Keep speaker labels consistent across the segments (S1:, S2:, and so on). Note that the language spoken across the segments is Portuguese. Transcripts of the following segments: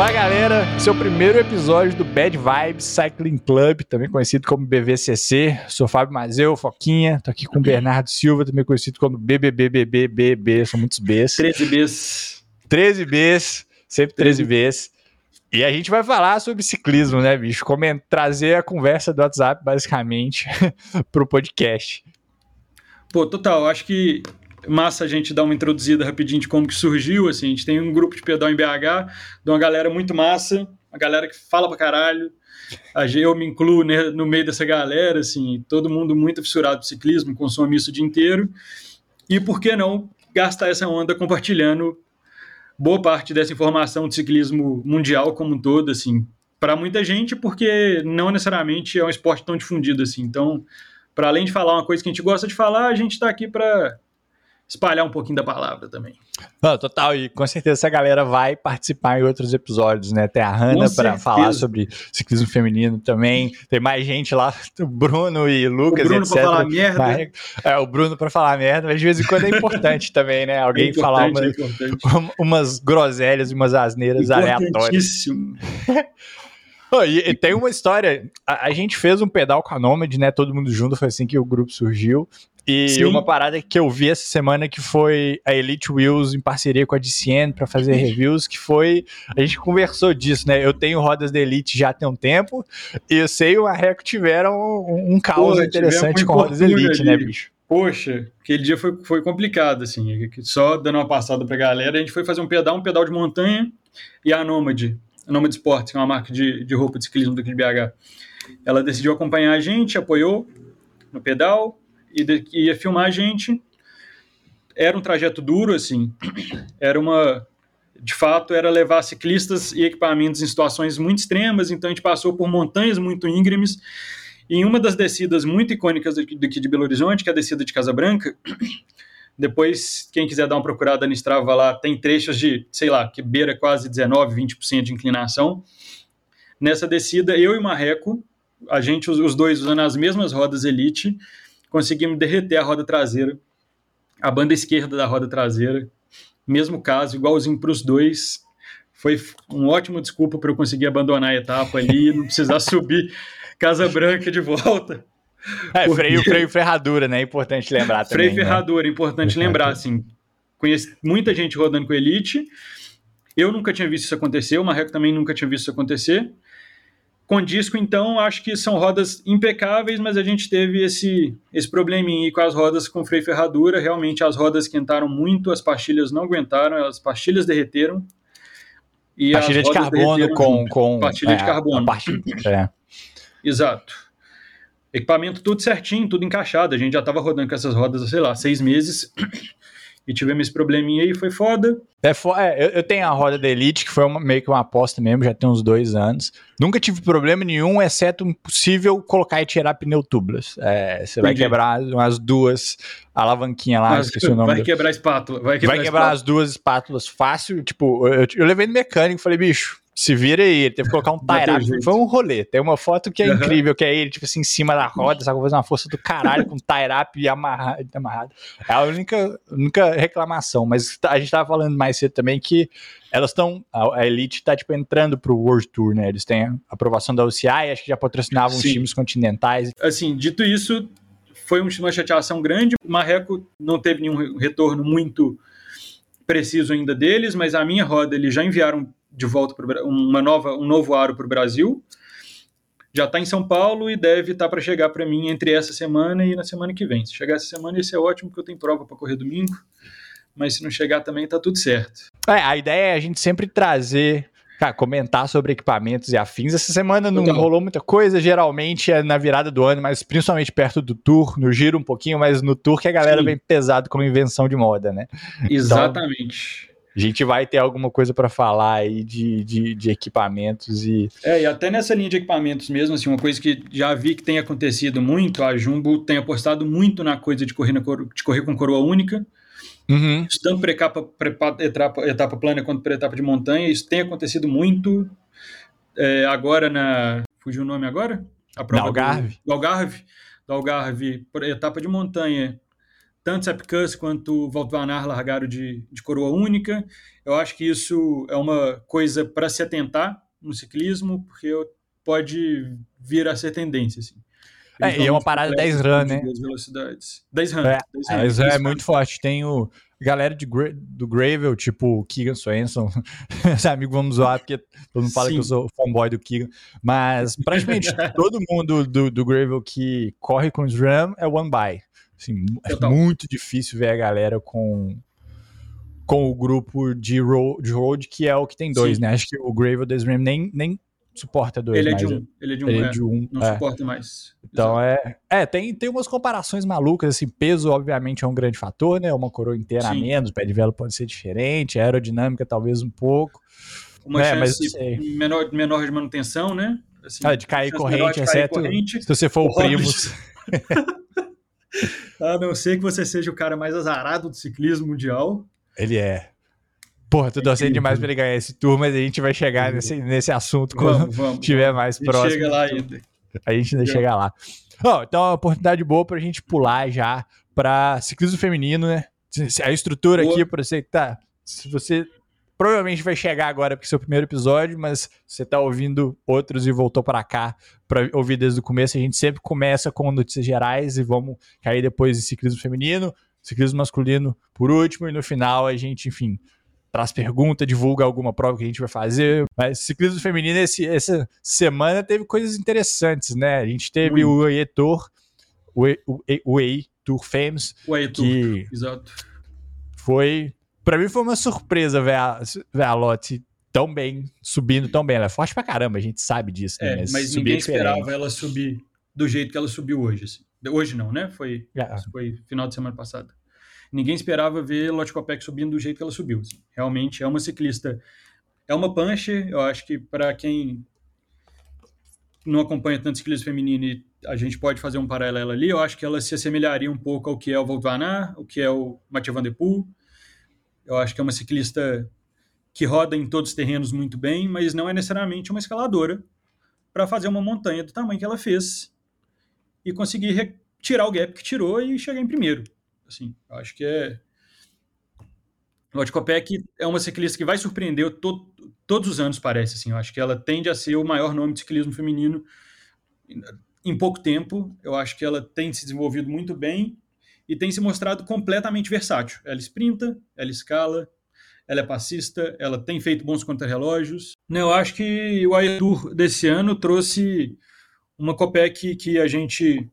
S1: Fala galera, seu primeiro episódio do Bad Vibes Cycling Club, também conhecido como BVCC. Sou Fábio Mazeu, Foquinha, tô aqui com o Bernardo Silva, também conhecido como BBBBBB, são muitos Bs.
S2: 13 Bs.
S1: 13 Bs, sempre 13 Bs. E a gente vai falar sobre ciclismo, né, bicho? Como é, trazer a conversa do WhatsApp, basicamente, pro podcast.
S2: Pô, total, acho que massa a gente dar uma introduzida rapidinho de como que surgiu, assim, a gente tem um grupo de pedal em BH, de uma galera muito massa, uma galera que fala pra caralho, eu me incluo né, no meio dessa galera, assim, todo mundo muito fissurado por ciclismo, consome isso o dia inteiro, e por que não gastar essa onda compartilhando boa parte dessa informação de ciclismo mundial como um todo, assim, para muita gente, porque não necessariamente é um esporte tão difundido assim, então, para além de falar uma coisa que a gente gosta de falar, a gente está aqui para espalhar um pouquinho da palavra também.
S1: Não, total, e com certeza essa galera vai participar em outros episódios, né? Tem a Hanna para falar sobre ciclismo feminino também. Tem mais gente lá, o Bruno e Lucas,
S2: o Bruno
S1: etc.
S2: Pra falar merda.
S1: É, o Bruno para falar merda, mas de vez em quando é importante também, né? Alguém é falar uma, é umas groselhas e umas asneiras aleatórias. Oh, e, e, tem uma história. A, a, gente fez um pedal com a Nomad, né? Todo mundo junto, foi assim que o grupo surgiu. E Sim. uma parada que eu vi essa semana que foi a Elite Wheels em parceria com a DCN para fazer reviews, que foi. A gente conversou disso, né? Eu tenho rodas da Elite já tem um tempo, e eu sei o Arreco tiveram um, um caos Pô, interessante com rodas Elite, né, ali. né, bicho?
S2: Poxa, aquele dia foi, foi complicado, assim. Só dando uma passada pra galera, a gente foi fazer um pedal, um pedal de montanha e a Nomad, a Nomad Sports, que é uma marca de, de roupa de ciclismo daqui de BH. Ela decidiu acompanhar a gente, apoiou no pedal, e ia filmar a gente. Era um trajeto duro, assim. Era uma. De fato, era levar ciclistas e equipamentos em situações muito extremas. Então, a gente passou por montanhas muito íngremes. E em uma das descidas muito icônicas daqui de Belo Horizonte, que é a descida de Casa Branca, depois, quem quiser dar uma procurada no Strava lá, tem trechos de, sei lá, que beira quase 19, 20% de inclinação. Nessa descida, eu e Marreco, a gente, os dois usando as mesmas rodas Elite, conseguimos derreter a roda traseira, a banda esquerda da roda traseira, mesmo caso, igualzinho para os dois. Foi um ótimo desculpa para eu conseguir abandonar a etapa ali, não precisar subir Casa Branca de volta.
S1: É, porque... freio, freio ferradura, né? É importante lembrar também.
S2: Freio né? ferradura, é importante lembrar, assim. Conheço muita gente rodando com Elite. Eu nunca tinha visto isso acontecer, o Marreco também nunca tinha visto isso acontecer. Com disco, então, acho que são rodas impecáveis, mas a gente teve esse, esse probleminha aí com as rodas com freio ferradura. Realmente as rodas esquentaram muito, as pastilhas não aguentaram, as pastilhas derreteram.
S1: E pastilha de carbono com, com.
S2: Pastilha é, de carbono. Pastilha, é. Exato. Equipamento tudo certinho, tudo encaixado. A gente já estava rodando com essas rodas, sei lá, seis meses e tivemos esse probleminha aí, foi foda.
S1: É, é eu, eu, tenho a roda da Elite, que foi uma, meio que uma aposta mesmo, já tem uns dois anos. Nunca tive problema nenhum, exceto um possível colocar e tirar pneu tubeless. É, você vai quebrar umas duas alavanquinhas lá, Mas, esqueci o nome.
S2: Vai quebrar a espátula.
S1: Vai quebrar, vai quebrar as duas espátulas fácil. Tipo, eu, eu levei no mecânico e falei, bicho, se vira aí, ele teve que colocar um tie Foi um rolê. Tem uma foto que é uhum. incrível, que é ele, tipo assim, em cima da roda, sabe? Fazendo uma força do caralho com tie-up e amarrado, amarrado. É a única, única reclamação. Mas a gente tava falando mais cedo também que elas estão. A, Elite tá, tipo, entrando pro World Tour, né? Eles têm a aprovação da UCI, acho que já patrocinavam Sim. times continentais.
S2: Assim, dito isso, foi uma chateação grande. O Marreco não teve nenhum retorno muito preciso ainda deles, mas a minha roda eles já enviaram de volta para uma nova, um novo aro para o Brasil. Já está em São Paulo e deve estar tá para chegar para mim entre essa semana e na semana que vem. Se chegar essa semana, isso é ótimo, porque eu tenho prova para correr domingo. Mas se não chegar também, está tudo certo.
S1: É, a ideia é a gente sempre trazer Cara, comentar sobre equipamentos e afins. Essa semana não rolou muita coisa, geralmente é na virada do ano, mas principalmente perto do tour, no giro um pouquinho, mas no tour que a galera Sim. vem pesado como invenção de moda, né?
S2: Exatamente.
S1: A gente vai ter alguma coisa para falar aí de, de, de, equipamentos e.
S2: É, e até nessa linha de equipamentos mesmo, assim, uma coisa que já vi que tem acontecido muito, a Jumbo tem apostado muito na coisa de correr, na cor, de correr com coroa única. Uhum. Tanto para etapa, etapa, etapa plana quanto para etapa de montanha, isso tem acontecido muito. É, agora na. Fugiu o nome agora?
S1: A prova
S2: da Algarve. Do, do Algarve. Do Algarve, etapa de montanha tanto Sepkus quanto Walt Van largaram de, de coroa única. Eu acho que isso é uma coisa para se atentar no ciclismo, porque pode vir a ser tendência. Assim.
S1: É, e é uma parada 10 run, né?
S2: 10 run.
S1: É, 10 run é muito forte. Tem o galera de, do Gravel, tipo o Keegan Swenson. Meus amigos vão zoar, porque todo mundo fala Sim. que eu sou fanboy do Keegan. Mas praticamente todo mundo do, do Gravel que corre com o SRAM é one by. Assim, é muito difícil ver a galera com com o grupo de road, de road que é o que tem dois, Sim. né? Acho que o Gravel do SRAM nem, nem suporta dois.
S2: Ele é de um. Ele é de um. Ele é, de um não é. suporta mais.
S1: Então Exato. é. É, tem, tem umas comparações malucas, assim. Peso, obviamente, é um grande fator, né? Uma coroa inteira Sim. a menos, o pé de vela pode ser diferente, aerodinâmica talvez um pouco.
S2: Uma é, chance menor, menor de manutenção, né?
S1: Assim, ah, de cair corrente, de cair exceto corrente, se você for o Primus.
S2: a não ser que você seja o cara mais azarado do ciclismo mundial.
S1: Ele é. Porra, tô torcendo demais pra ele ganhar esse tour, mas a gente vai chegar nesse, nesse assunto quando vamos, vamos, tiver mais próximo. chega lá ainda. A gente ainda chega lá. Oh, então é uma oportunidade boa pra gente pular já pra ciclismo feminino, né? A estrutura boa. aqui pra você que tá. Se você provavelmente vai chegar agora porque é o primeiro episódio, mas você tá ouvindo outros e voltou para cá para ouvir desde o começo. A gente sempre começa com notícias gerais e vamos cair depois em ciclismo feminino, ciclismo masculino por último e no final a gente, enfim, traz pergunta, divulga alguma prova que a gente vai fazer. Mas ciclismo feminino, esse, essa semana teve coisas interessantes, né? A gente teve Muito. o EE Tour, o, o, o EI Tour Fames.
S2: O EI Tour, que exato.
S1: Foi, pra mim foi uma surpresa ver a, ver a Lotte tão bem, subindo tão bem. Ela é forte pra caramba, a gente sabe disso.
S2: Né? É, mas, mas ninguém esperava ela subir do jeito que ela subiu hoje. Assim. Hoje não, né? Foi, é. foi final de semana passada ninguém esperava ver Lotte Kopeck subindo do jeito que ela subiu. Assim. Realmente é uma ciclista, é uma punch, eu acho que para quem não acompanha tanto ciclismo feminino, a gente pode fazer um paralelo ali, eu acho que ela se assemelharia um pouco ao que é o Wout van Aert, o que é o Mathieu Van Der Poel. Eu acho que é uma ciclista que roda em todos os terrenos muito bem, mas não é necessariamente uma escaladora para fazer uma montanha do tamanho que ela fez e conseguir tirar o gap que tirou e chegar em primeiro. Assim, eu acho que é. O Copec é uma ciclista que vai surpreender to, todos os anos, parece. Assim, eu acho que ela tende a ser o maior nome de ciclismo feminino em pouco tempo. Eu acho que ela tem se desenvolvido muito bem e tem se mostrado completamente versátil. Ela sprinta, ela escala, ela é passista, ela tem feito bons contrarrelógios. Eu acho que o Tour desse ano trouxe uma Copec que a gente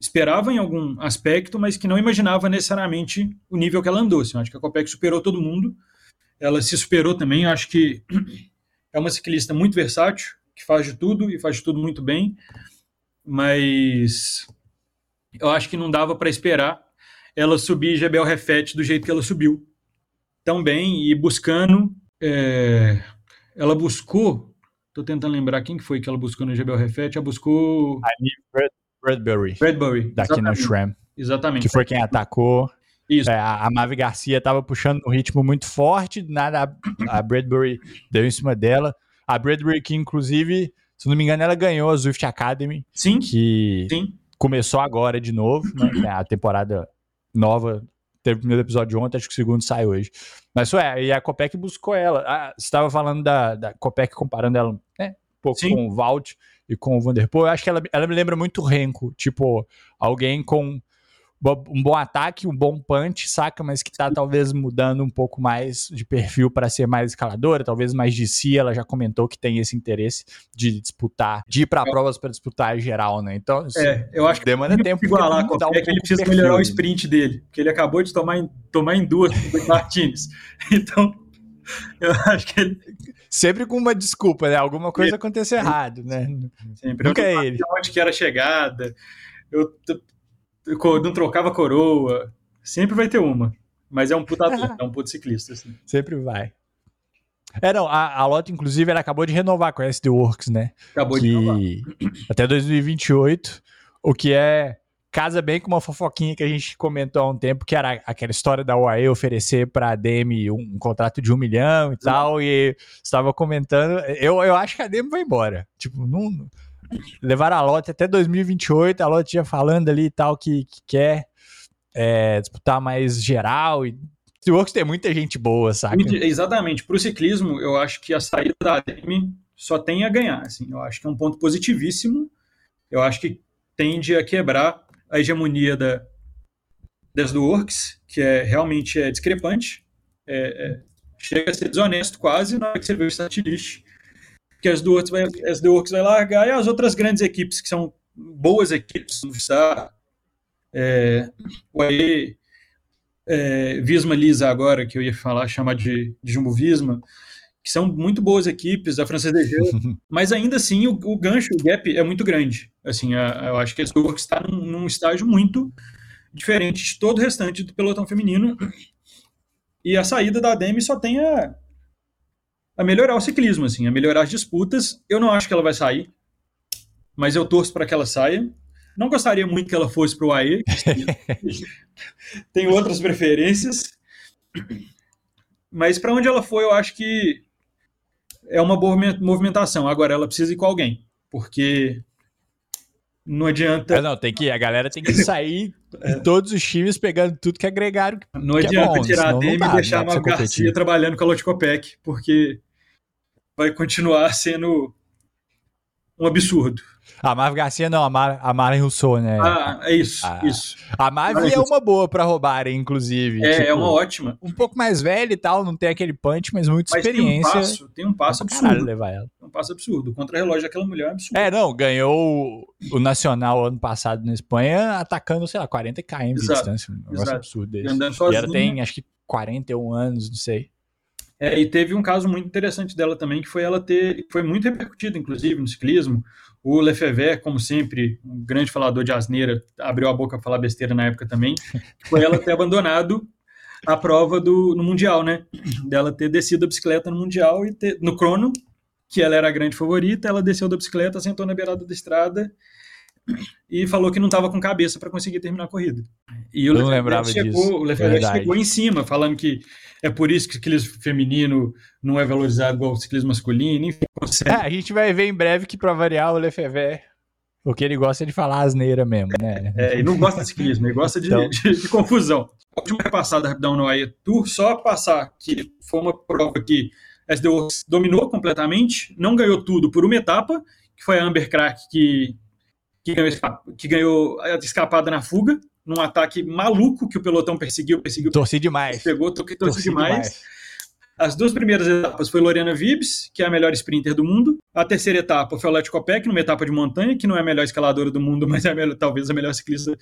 S2: esperava em algum aspecto, mas que não imaginava necessariamente o nível que ela andou. Assim, acho que a Copec superou todo mundo. Ela se superou também. Acho que é uma ciclista muito versátil, que faz de tudo e faz de tudo muito bem. Mas eu acho que não dava para esperar ela subir Jebel Refet do jeito que ela subiu. Tão bem e buscando. É, ela buscou. Estou tentando lembrar quem que foi que ela buscou no Jebel Refet. Ela buscou.
S1: Bradbury.
S2: Bradbury.
S1: Daqui no Shram.
S2: Exatamente.
S1: Que foi quem atacou. Isso. É, a Mavi Garcia estava puxando um ritmo muito forte, nada a, Bradbury deu em cima dela. A Bradbury que, inclusive, se não me engano, ela ganhou a Zwift Academy.
S2: Sim.
S1: Que
S2: Sim.
S1: Começou agora de novo, né? É a temporada nova. Teve o primeiro episódio ontem, acho que o segundo sai hoje. Mas isso é, e a Copec buscou ela. Ah, você estava falando da, da Copec comparando ela né, um pouco Sim. com o Valt e com o Vanderpool, eu acho que ela, ela me lembra muito o Renko, tipo, alguém com um bom ataque, um bom punch, saca? Mas que tá talvez mudando um pouco mais de perfil para ser mais escaladora, talvez mais de si. Ela já comentou que tem esse interesse de disputar, de ir para provas para disputar geral, né? Então,
S2: assim, é, eu acho demanda que tempo igualar com um é que ele precisa perfil, melhorar o sprint dele, porque ele acabou de tomar em, tomar em duas Martins. Então, eu acho que ele
S1: sempre com uma desculpa, né? Alguma coisa aconteceu errado, né?
S2: Sempre. Nunca é ele. Onde que era a chegada, eu, eu não trocava coroa, sempre vai ter uma. Mas é um puta é um puto ciclista, assim.
S1: Sempre vai. É, não, a, a Lotte, inclusive, ela acabou de renovar com a SD Works, né?
S2: Acabou que, de renovar.
S1: Até 2028, o que é casa bem com uma fofoquinha que a gente comentou há um tempo, que era aquela história da UAE oferecer para a DM um, um, contrato de um milhão e tal, e estava comentando, eu, eu acho que a DM vai embora, tipo, não, levar a lote até 2028, a lote já falando ali e tal que, que quer, é, disputar mais geral e Steelworks tem muita gente boa, sabe?
S2: Exatamente. Para o ciclismo, eu acho que a saída da ADM só tem a ganhar. Assim. Eu acho que é um ponto positivíssimo. Eu acho que tende a quebrar a hegemonia da, das do Works, que é realmente é discrepante. É, é, chega a ser desonesto quase na hora que você vê o statilist. Que as Works vai, as Works vai largar e as outras grandes equipes, que são boas equipes, o Vissar, é, o AE, é, Visma Lisa agora, que eu ia falar, chamar de, de Jumbo Visma, que são muito boas equipes, a Francesa DG, mas ainda assim o, o, gancho, o gap é muito grande. Assim, a, eu acho que a Works está num, num estágio muito diferente de todo o restante do pelotão feminino. E a saída da Demi só tem a, a melhorar o ciclismo, assim, a melhorar as disputas. Eu não acho que ela vai sair, mas eu torço para que ela saia. Não gostaria muito que ela fosse para o AE. tem outras preferências. Mas para onde ela foi, eu acho que é uma boa movimentação. Agora, ela precisa ir com alguém, porque não adianta.
S1: É, não, tem que, a galera tem que sair é. todos os times pegando tudo que agregaram.
S2: Não que é adianta é bom, tirar a Demi e deixar a Marco Garcia trabalhando com a Lotcopec, porque vai continuar sendo um absurdo.
S1: A Marvel Garcia não, a, Mar, a Maren Rousseau, né?
S2: Ah, é isso, a, isso.
S1: A Marvel é uma boa pra roubarem, inclusive.
S2: É, tipo, é uma ótima.
S1: Um pouco mais velha e tal, não tem aquele punch, mas muita mas experiência. Tem um
S2: passo, tem um passo absurdo. levar ela. Tem um passo absurdo. O contra-relógio daquela mulher é absurdo.
S1: É, não, ganhou o Nacional ano passado na Espanha, atacando, sei lá, 40 km de distância. Um negócio Exato. absurdo desse. E ela tem, acho que 41 anos, não sei.
S2: É, e teve um caso muito interessante dela também, que foi ela ter, foi muito repercutido, inclusive, no ciclismo. O Lefebvre, como sempre, um grande falador de asneira, abriu a boca para falar besteira na época também, foi ela ter abandonado a prova do, no Mundial, né? Dela ter descido a bicicleta no Mundial e ter, no crono, que ela era a grande favorita, ela desceu da bicicleta, sentou na beirada da estrada e falou que não estava com cabeça para conseguir terminar a corrida. E o Lefebvre chegou, chegou em cima, falando que é por isso que o ciclismo feminino não é valorizado igual o ciclismo masculino, enfim.
S1: É, a gente vai ver em breve que, para variar, o Lefebvre o que ele gosta é de falar asneira mesmo, né?
S2: É, ele não gosta de ciclismo, ele gosta de, então... de, de confusão. Última repassada rapidão no AE Tour, só passar que foi uma prova que a SDO dominou completamente, não ganhou tudo por uma etapa, que foi a Amber Crack que, que, ganhou, que ganhou a escapada na fuga, num ataque maluco que o pelotão perseguiu, perseguiu.
S1: Torci demais.
S2: Pegou, torci, torci demais. demais. As duas primeiras etapas foi Lorena Vibes, que é a melhor sprinter do mundo. A terceira etapa foi o Leti Copec, numa etapa de montanha, que não é a melhor escaladora do mundo, mas é a melhor, talvez a melhor ciclista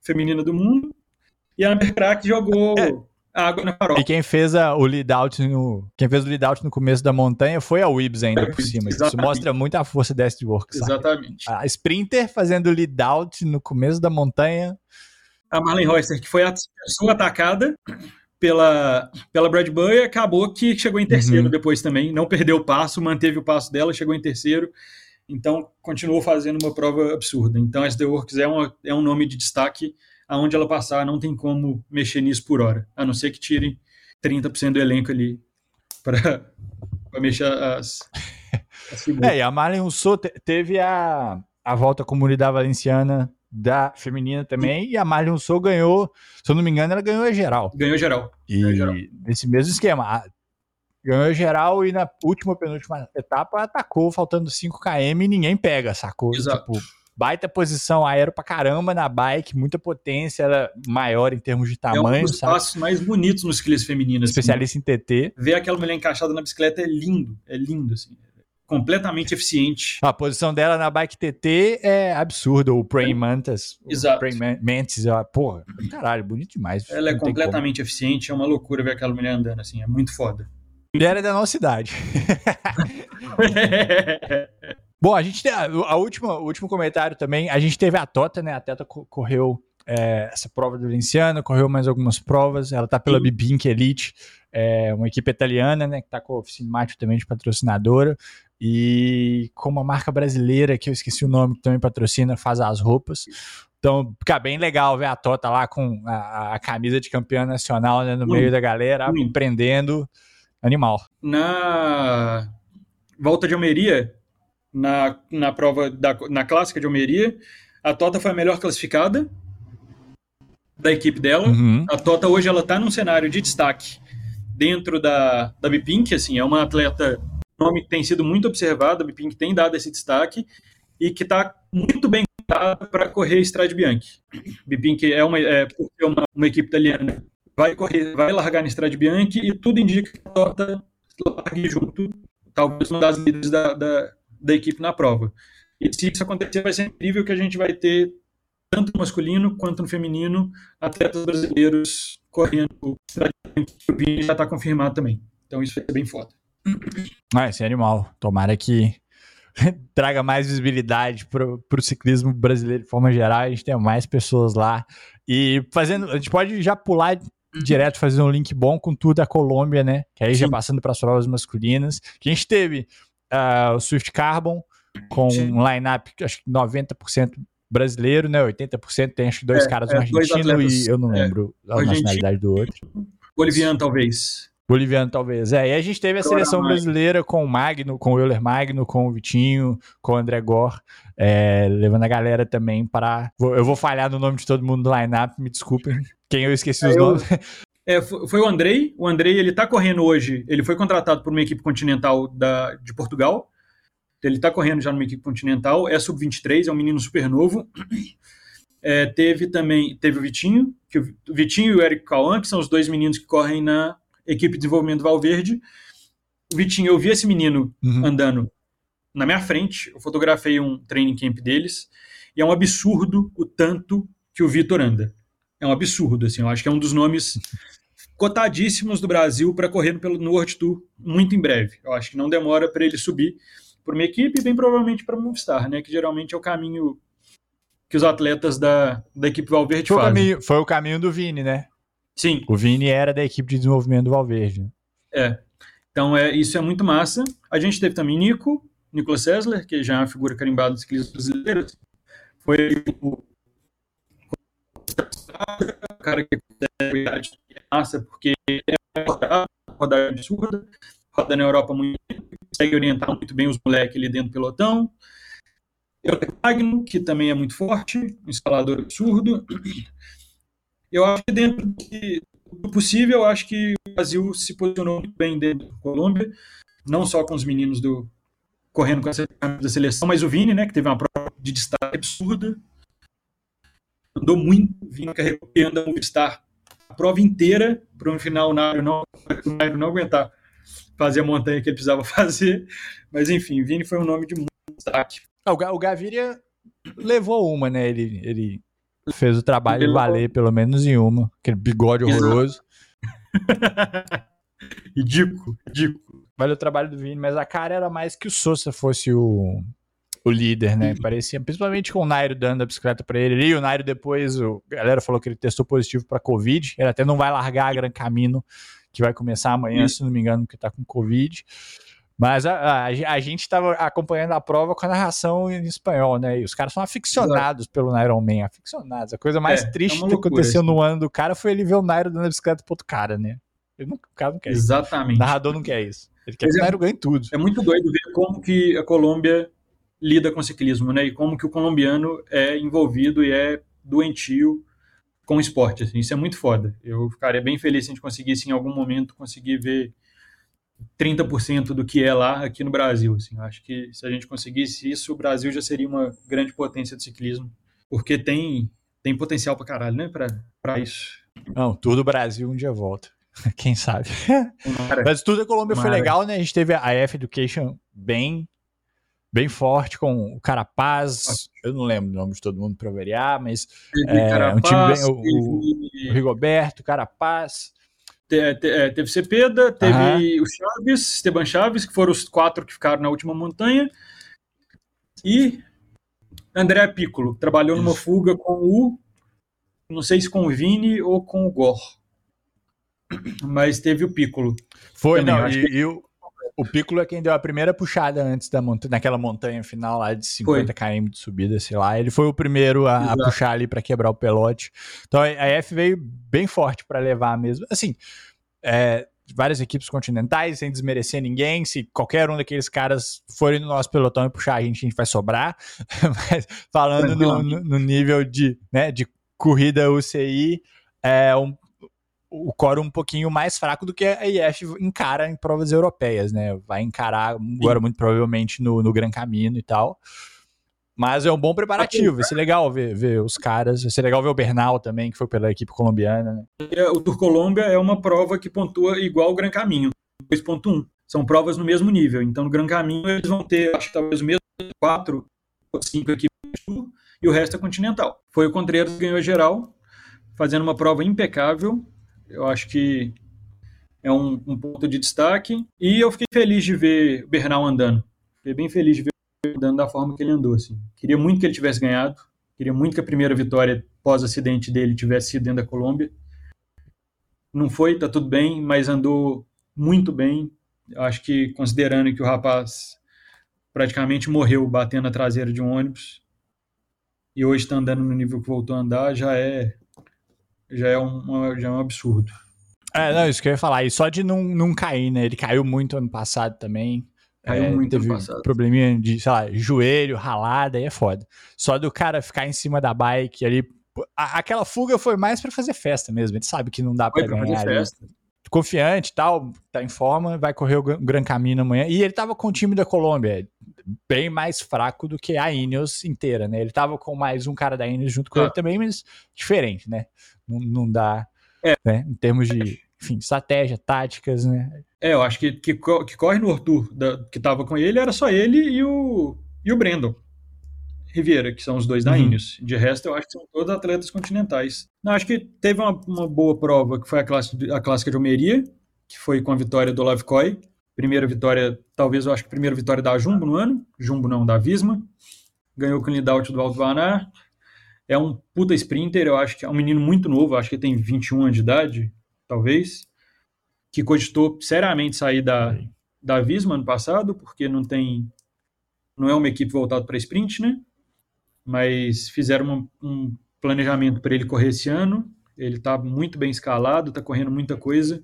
S2: feminina do mundo. E a Amber Crack jogou é. Água na farofa.
S1: E quem fez a, o lead out no, quem fez o lead out no começo da montanha foi a Wibs ainda por cima. Exatamente. Isso mostra muito a força dessa de work.
S2: Exatamente.
S1: A sprinter fazendo o lead out no começo da montanha
S2: a Marlene Royster, que foi a pessoa atacada pela, pela Bradbury, acabou que chegou em terceiro uhum. depois também. Não perdeu o passo, manteve o passo dela, chegou em terceiro. Então, continuou fazendo uma prova absurda. Então, a SD Works é, uma, é um nome de destaque. Aonde ela passar, não tem como mexer nisso por hora. A não ser que tirem 30% do elenco ali para mexer as.
S1: as é, e a Marlene Rousseau teve a, a volta à comunidade valenciana da feminina também, e a Marlon Sou ganhou, se eu não me engano, ela ganhou a geral.
S2: Ganhou geral.
S1: E
S2: ganhou geral.
S1: nesse mesmo esquema, ganhou a geral e na última, penúltima etapa atacou, faltando 5 km e ninguém pega, sacou?
S2: Exato. Tipo,
S1: baita posição aero pra caramba na bike, muita potência, era maior em termos de tamanho. É um dos
S2: sabe? passos mais bonitos nos ciclistas femininos.
S1: Assim. Especialista assim. em TT.
S2: Ver aquela mulher encaixada na bicicleta é lindo, é lindo, assim completamente eficiente.
S1: A posição dela na bike TT é absurda. O Praying Mantis.
S2: Exato.
S1: Praying Mantis, porra, caralho, bonito demais.
S2: Ela é completamente eficiente, é uma loucura ver aquela mulher andando assim, é muito foda.
S1: Mulher é da nossa idade. Bom, a gente tem a, a, última, o último comentário também. A gente teve a Tota, né? A Teta correu é, essa prova do Valenciano, correu mais algumas provas. Ela tá pela Bibink Elite, é, uma equipe italiana, né? Que tá com a Oficina Mate também de patrocinadora. E com uma marca brasileira, que eu esqueci o nome, que também patrocina, faz as roupas. Então, fica bem legal ver a Tota lá com a, a camisa de campeã nacional né, no meio da galera, Ui. empreendendo. Animal.
S2: Na volta de Almeria, na, na prova da na clássica de Almeria, a Tota foi a melhor classificada. da equipe dela. Uhum. A Tota hoje ela está num cenário de destaque dentro da, da Bipink, assim, é uma atleta, nome que tem sido muito observado, a Bipink tem dado esse destaque e que está muito bem para correr Strade Bianchi. Bipink é uma, é, é uma, uma equipe italiana, vai correr, vai largar na Strade Bianchi e tudo indica que a Tota largue junto, talvez uma das líderes da, da, da equipe na prova. E se isso acontecer, vai ser incrível que a gente vai ter tanto no masculino quanto no feminino, atletas brasileiros correndo. O Vini já está confirmado também. Então isso é bem foda.
S1: Ah, esse é animal. Tomara que traga mais visibilidade para o ciclismo brasileiro de forma geral. A gente tenha mais pessoas lá. E fazendo. A gente pode já pular uhum. direto, fazendo um link bom com tudo da Colômbia, né? Que aí Sim. já passando para as provas masculinas. Que a gente teve uh, o Swift Carbon com Sim. um line-up, acho que 90% brasileiro, né? 80% tem acho que dois é, caras, um é, argentino e eu não é, lembro é, a nacionalidade do outro.
S2: Boliviano, talvez.
S1: Boliviano, talvez. É, e a gente teve a seleção brasileira com o Magno, com o Euler Magno, com o Vitinho, com o André Gor, é, levando a galera também para. Eu vou falhar no nome de todo mundo do line-up, me desculpem. Quem eu esqueci é, os eu... nomes.
S2: É, foi o Andrei. O Andrei, ele tá correndo hoje. Ele foi contratado por uma equipe continental da, de Portugal. Ele está correndo já numa equipe continental, é sub-23, é um menino super novo. É, teve também, teve o Vitinho, que o Vitinho e o Eric Cauã, que são os dois meninos que correm na equipe de desenvolvimento Valverde. O Vitinho, eu vi esse menino uhum. andando na minha frente, eu fotografei um training camp deles, e é um absurdo o tanto que o Vitor anda. É um absurdo, assim, eu acho que é um dos nomes cotadíssimos do Brasil para correr pelo, no World Tour muito em breve. Eu acho que não demora para ele subir por uma equipe e bem provavelmente para Movistar, né? Que geralmente é o caminho que os atletas da, da equipe Valverde
S1: foi
S2: fazem.
S1: O caminho, foi o caminho do Vini, né?
S2: Sim.
S1: O Vini era da equipe de desenvolvimento do Valverde.
S2: É. Então, é, isso é muito massa. A gente teve também Nico, Nicolas Sessler, que já é uma figura carimbada do ciclismo brasileiro. Foi o cara que é massa, porque é rodada, rodada absurda, roda na Europa muito consegue orientar muito bem os moleques ali dentro do pelotão. Eu tenho Magno, que também é muito forte, um escalador absurdo. Eu acho que dentro do possível, eu acho que o Brasil se posicionou muito bem dentro da Colômbia, não só com os meninos do correndo com essa da seleção, mas o Vini, né, que teve uma prova de destaque absurda, andou muito, Vini carregou e anda Movistar a prova inteira para um final o Nairo não, o não aguentar fazer a montanha que ele precisava fazer. Mas enfim, Vini foi um nome de muito destaque.
S1: Ah, o Gaviria levou uma, né? Ele, ele fez o trabalho ele valer, levou... pelo menos em uma. Aquele bigode horroroso.
S2: ridículo, ridículo.
S1: Valeu o trabalho do Vini, mas a cara era mais que o Sousa fosse o, o líder, né? Parecia, principalmente com o Nairo dando a bicicleta para ele. E o Nairo depois, o, a galera falou que ele testou positivo para Covid. Ele até não vai largar a Gran Camino que vai começar amanhã, se não me engano, que está com Covid. Mas a, a, a gente estava acompanhando a prova com a narração em espanhol, né? E os caras são aficionados Exato. pelo Nairo Man, aficionados. A coisa mais é, triste é que aconteceu no ano do cara foi ele ver o Nairo dando a bicicleta pro outro cara, né? Ele não, o cara não quer
S2: Exatamente.
S1: isso. O narrador não quer isso. Ele quer Mas que o é Nairo ganhe tudo.
S2: É muito doido ver como que a Colômbia lida com o ciclismo, né? E como que o colombiano é envolvido e é doentio com o esporte. Assim, isso é muito foda. Eu ficaria bem feliz se a gente conseguisse, em algum momento, conseguir ver 30% do que é lá aqui no Brasil. Assim. Acho que se a gente conseguisse isso, o Brasil já seria uma grande potência de ciclismo, porque tem, tem potencial pra caralho, né, pra, pra isso.
S1: Não, tudo Brasil um dia volta. Quem sabe? Mas tudo a Colômbia Mara. foi legal, né? A gente teve a F Education bem bem forte com o Carapaz, eu não lembro o nome de todo mundo para variar, mas é, Carapaz, um time bem, o, teve... o Rigoberto, Carapaz.
S2: Te, te, é, teve Cepeda, teve o Chaves, Esteban Chaves, que foram os quatro que ficaram na última montanha, e André Piccolo, trabalhou Isso. numa fuga com o, não sei se com o Vini ou com o Gor, mas teve o Piccolo.
S1: Foi, também, não, e, que... e o, o Piccolo é quem deu a primeira puxada antes da montanha, naquela montanha final lá de 50 foi. km de subida, sei lá. Ele foi o primeiro a, a puxar ali para quebrar o pelote. Então a F veio bem forte para levar mesmo. Assim, é, várias equipes continentais, sem desmerecer ninguém. Se qualquer um daqueles caras forem no nosso pelotão e puxar a gente, a gente vai sobrar. Mas falando no, no, nível de, né, de corrida UCI, é um, o core um pouquinho mais fraco do que a IF encara em provas europeias, né? Vai encarar agora muito provavelmente no, no Gran Camino e tal. Mas é um bom preparativo, vai ser legal ver, ver os caras, vai ser legal ver o Bernal também, que foi pela equipe colombiana. Né?
S2: O Tour Colômbia é uma prova que pontua igual o Gran Caminho, 2.1. São provas no mesmo nível, então no Gran Caminho eles vão ter, acho que talvez o mesmo quatro ou cinco equipes e o resto é continental. Foi o Contreiras que ganhou geral, fazendo uma prova impecável, eu acho que é um, um, ponto de destaque. E eu fiquei feliz de ver o Bernal andando. Fiquei bem feliz de ver ele andando da forma que ele andou. Assim. Queria muito que ele tivesse ganhado. Queria muito que a primeira vitória pós-acidente dele tivesse sido dentro da Colômbia. Não foi, tá tudo bem, mas andou muito bem. Acho que, considerando que o rapaz praticamente morreu batendo a traseira de um ônibus e hoje está andando no nível que voltou a andar, já é já é um, já é um absurdo.
S1: É, não, isso que eu ia falar. E só de não, não cair, né? Ele caiu muito ano passado também.
S2: Caiu é, muito teve ano passado.
S1: probleminha de, sei lá, joelho, ralada, aí é foda. Só do cara ficar em cima da bike ali. A, aquela fuga foi mais para fazer festa mesmo. Ele sabe que não dá para ganhar. Fazer festa. Confiante e tal, tá em forma, vai correr o Gran Caminho amanhã. E ele tava com o time da Colômbia, bem mais fraco do que a Ineos inteira, né? Ele tava com mais um cara da Ineos junto com ah. ele também, mas diferente, né? Não, não dá, é. né? Em termos de, enfim, estratégia, táticas, né?
S2: É, eu acho que que, que corre no Arthur, da, que tava com ele, era só ele e o, e o Brandon. Riviera, que são os dois da uhum. Ineos. De resto, eu acho que são todos atletas continentais. Não, acho que teve uma, uma boa prova, que foi a, classe, a clássica de Almeria, que foi com a vitória do Lavcoy. Primeira vitória, talvez eu acho que primeira vitória da Jumbo no ano. Jumbo não, da Visma. Ganhou o Clean Out do Alto Vanar. É um puta sprinter, eu acho que é um menino muito novo, acho que tem 21 anos de idade, talvez, que cogitou seriamente sair da, da Visma ano passado, porque não tem. Não é uma equipe voltada para sprint, né? Mas fizeram uma, um planejamento para ele correr esse ano. Ele está muito bem escalado, está correndo muita coisa.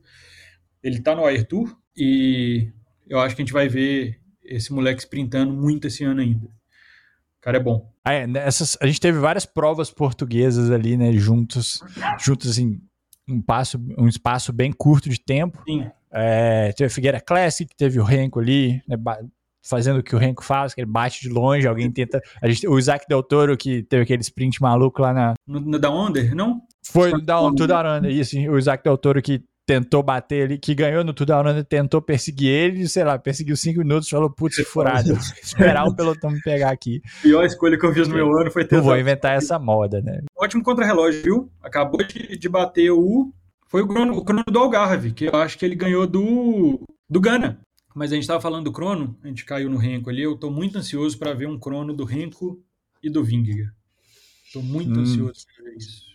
S2: Ele está no Air Tour e eu acho que a gente vai ver esse moleque sprintando muito esse ano ainda. O cara é bom.
S1: Ah, é, nessas, a gente teve várias provas portuguesas ali, né, juntos, juntos assim, um, passo, um espaço bem curto de tempo.
S2: Sim.
S1: É, teve a Figueira Classic, teve o Renko ali, né, fazendo o que o Renko faz, que ele bate de longe, alguém tenta. A gente, o Isaac Del Toro, que teve aquele sprint maluco lá na.
S2: No, no Down Under, não?
S1: Foi no Down, Under, isso. O Isaac Del Toro que tentou bater ele, que ganhou no Tudo Down tentou perseguir ele, sei lá, perseguiu cinco minutos, falou, putz, furado, esperar o pelotão me pegar aqui.
S2: A pior escolha que eu fiz no meu ano foi
S1: ter. Eu vou inventar essa moda, né?
S2: Ótimo contra-relógio, viu? Acabou de, de bater o. Foi o crono, o crono do Algarve, que eu acho que ele ganhou do, do Gana. Mas a gente estava falando do crono, a gente caiu no Renko ali. Eu estou muito ansioso para ver um crono do Renko e do Vingegaard. Estou muito hum. ansioso para ver isso.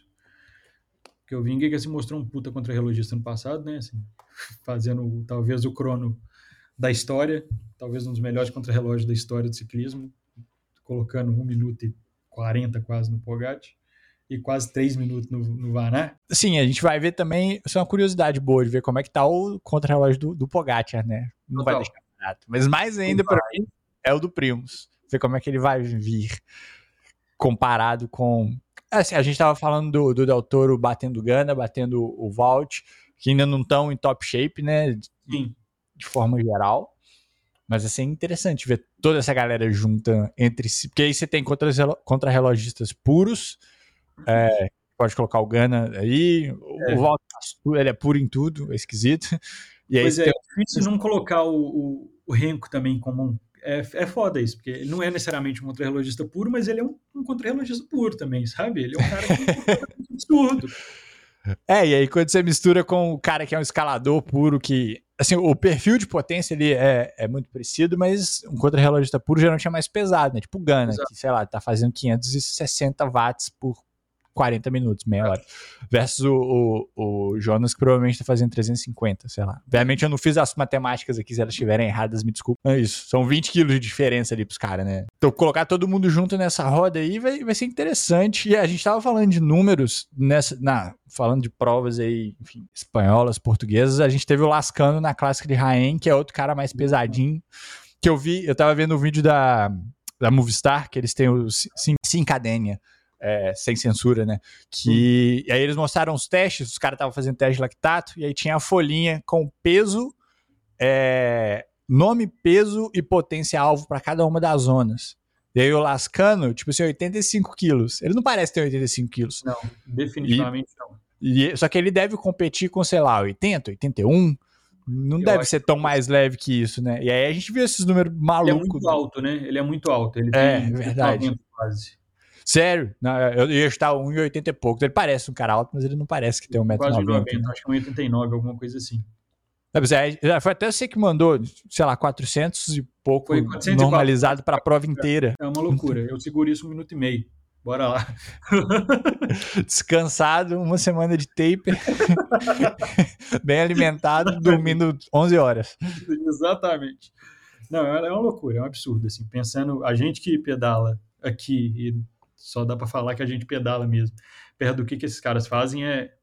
S2: Porque o Vingegaard se mostrou um puta contra-relogista no passado, né? Assim, fazendo talvez o crono da história, talvez um dos melhores contra-relógios da história do ciclismo, colocando 1 minuto e 40 quase no Pogatti e quase 3 minutos no, no Vanar.
S1: Sim, a gente vai ver também, isso é uma curiosidade boa de ver como é que tá o contra-relógio do, do Pogacar, né? Não Total. vai deixar barato. Mas mais ainda para mim é o do Primus. Ver como é que ele vai vir comparado com Assim, a gente estava falando do, do Del Toro batendo Gana, batendo o Vault, que ainda não estão em top shape, né?
S2: Sim.
S1: De forma geral. Mas assim, é interessante ver toda essa galera junta entre si. Porque aí você tem contra-relogistas puros. É, pode colocar o Gana aí. É. O Vault ele é puro em tudo, é esquisito.
S2: E aí pois é, tem... é difícil não colocar o, o, o Renko também como um é, é foda isso, porque ele não é necessariamente um contra-relogista puro, mas ele é um, um contra-relogista puro também, sabe? Ele é um cara que é absurdo.
S1: É, e aí quando você mistura com o cara que é um escalador puro, que. Assim, o perfil de potência ele é, é muito parecido, mas um contra-relogista puro geralmente é mais pesado, né? Tipo o Gana, Exato. que, sei lá, tá fazendo 560 watts por 40 minutos, meia hora. Versus o, o, o Jonas, que provavelmente está fazendo 350, sei lá. Obviamente eu não fiz as matemáticas aqui, se elas estiverem erradas, me desculpa. É isso, são 20 quilos de diferença ali pros caras, né? Então colocar todo mundo junto nessa roda aí vai, vai ser interessante. E a gente tava falando de números nessa, na, falando de provas aí, enfim, espanholas, portuguesas, a gente teve o Lascano na clássica de Raen, que é outro cara mais pesadinho, que eu vi, eu tava vendo o vídeo da, da Movistar, que eles têm o Cincadenia, é, sem censura, né? Que hum. aí eles mostraram os testes, os caras estavam fazendo teste de lactato, e aí tinha a folhinha com peso, é, nome, peso e potência-alvo para cada uma das zonas. E aí o Lascano, tipo assim, 85 quilos. Ele não parece ter 85 quilos.
S2: Não, definitivamente
S1: e,
S2: não.
S1: E, só que ele deve competir com, sei lá, 80, 81. Não Eu deve ser tão mais leve que isso, né? E aí a gente viu esses números malucos. Ele é
S2: muito alto, né? Ele é muito alto. Ele
S1: é, tem verdade. Quase. Sério? Não, eu ia estar 1,80 e pouco. Ele parece um cara alto, mas ele não parece que tem 1,90m. Quase 90,
S2: acho que 1,89m, alguma coisa assim.
S1: É, foi até você que mandou, sei lá, 400 e pouco normalizado para a prova inteira.
S2: É uma loucura. Eu seguro isso um minuto e meio. Bora lá.
S1: Descansado, uma semana de taper, bem alimentado, dormindo 11 horas.
S2: Exatamente. Não, é uma loucura, é um absurdo. Assim, pensando, a gente que pedala aqui, e só dá para falar que a gente pedala mesmo, perto do que, que esses caras fazem, é,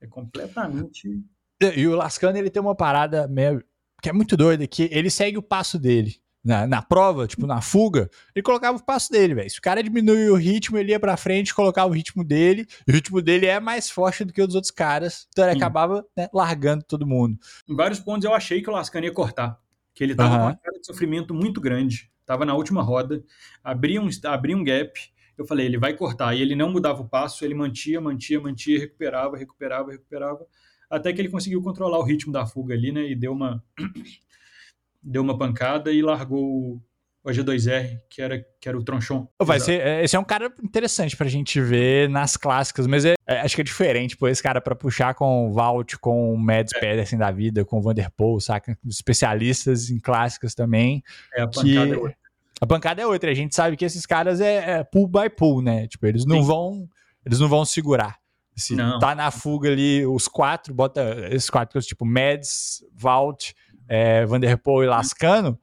S2: é completamente
S1: e o Lascano, ele tem uma parada meio, que é muito doida, que ele segue o passo dele. Na, na prova, tipo, na fuga, ele colocava o passo dele, velho. Se o cara diminuía o ritmo, ele ia pra frente, colocava o ritmo dele, e o ritmo dele é mais forte do que o dos outros caras, então ele Sim. acabava né, largando todo mundo.
S2: Em vários pontos eu achei que o Lascano ia cortar, que ele tava uhum. com uma cara de sofrimento muito grande, tava na última roda, abria um, abria um gap, eu falei, ele vai cortar, e ele não mudava o passo, ele mantia, mantia, mantia, recuperava, recuperava, recuperava, até que ele conseguiu controlar o ritmo da fuga ali, né? E deu uma deu uma pancada e largou o G2R, que era, que era o Tronchon.
S1: Vai ser, é, esse é um cara interessante pra gente ver nas clássicas, mas é, é, acho que é diferente, pô, esse cara pra puxar com o Valt, com o Mads é. Pedersen da vida, com o Vanderpool, saca? Especialistas em clássicas também.
S2: É, a pancada que... é.
S1: A pancada é outra, a gente sabe que esses caras é, é pull by pull, né? Tipo, eles não Sim. vão eles não vão segurar. Se não. tá na fuga ali, os quatro, bota esses quatro, tipo Mads, Valt, é, Vanderpool e Lascano,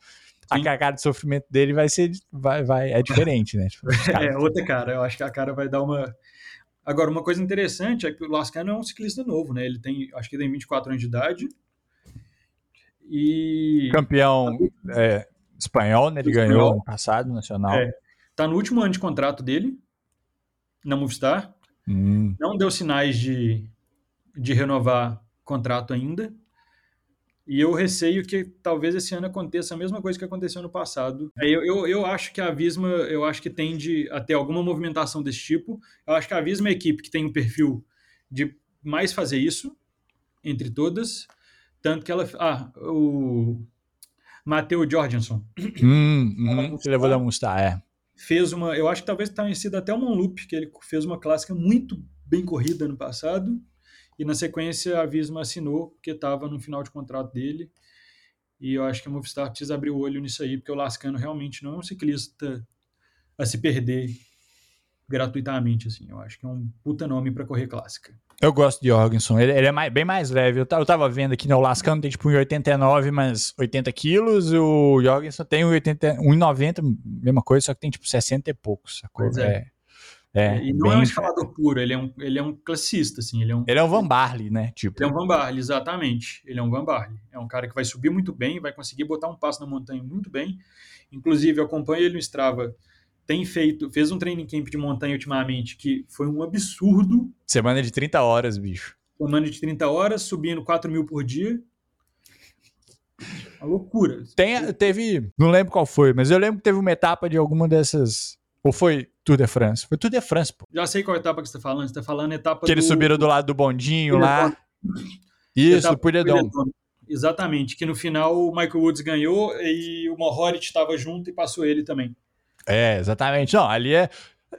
S1: Sim. a cara de sofrimento dele vai ser vai, vai, é diferente, né? Tipo,
S2: é outra cara, eu acho que a cara vai dar uma. Agora, uma coisa interessante é que o Lascano é um ciclista novo, né? Ele tem, acho que tem 24 anos de idade. E.
S1: Campeão é, espanhol, né? Ele espanhol. ganhou ano passado, nacional. É.
S2: Tá no último ano de contrato dele, na Movistar. Hum. Não deu sinais de, de renovar contrato ainda. E eu receio que talvez esse ano aconteça a mesma coisa que aconteceu no passado. Eu, eu, eu acho que a Visma, eu acho que tende a ter alguma movimentação desse tipo. Eu acho que a Visma é a equipe que tem um perfil de mais fazer isso entre todas. Tanto que ela. Ah, o Matheus Jorgensen.
S1: Hum, hum, que levou da Mustar, é
S2: fez uma, eu acho que talvez tenha sido até uma loop, que ele fez uma clássica muito bem corrida no passado, e na sequência a Visma assinou, porque estava no final de contrato dele, e eu acho que a Movistar precisa abrir o olho nisso aí, porque o Lascano realmente não é um ciclista a se perder gratuitamente, assim, eu acho que é um puta nome para correr clássica.
S1: Eu gosto de Jorgensen. Ele, ele é mais, bem mais leve. Eu, eu tava vendo aqui, né, o Lascano tem tipo 1,89, mas 80 quilos. O Jorgensen tem 1,90, mesma coisa, só que tem tipo 60 e poucos.
S2: Pois é. é, é e não é um escalador puro, ele é um, ele é um classista, assim. Ele é um,
S1: ele é um Van Barley, né?
S2: Tipo. Ele é um Van Barley, exatamente. Ele é um Van Barley. É um cara que vai subir muito bem, vai conseguir botar um passo na montanha muito bem. Inclusive, eu acompanho ele no Strava tem feito, fez um training camp de montanha ultimamente que foi um absurdo.
S1: Semana de 30 horas, bicho.
S2: Semana de 30 horas, subindo 4 mil por dia. Uma loucura.
S1: Tem, teve, não lembro qual foi, mas eu lembro que teve uma etapa de alguma dessas. Ou foi Tour de France? Foi Tour de France, pô.
S2: Já sei qual etapa que você tá falando. Você tá falando etapa.
S1: Que do... eles subiram do lado do bondinho lá. Isso, do Puredon.
S2: Exatamente, que no final o Michael Woods ganhou e o Mohorit estava junto e passou ele também.
S1: É, exatamente. Não, ali é.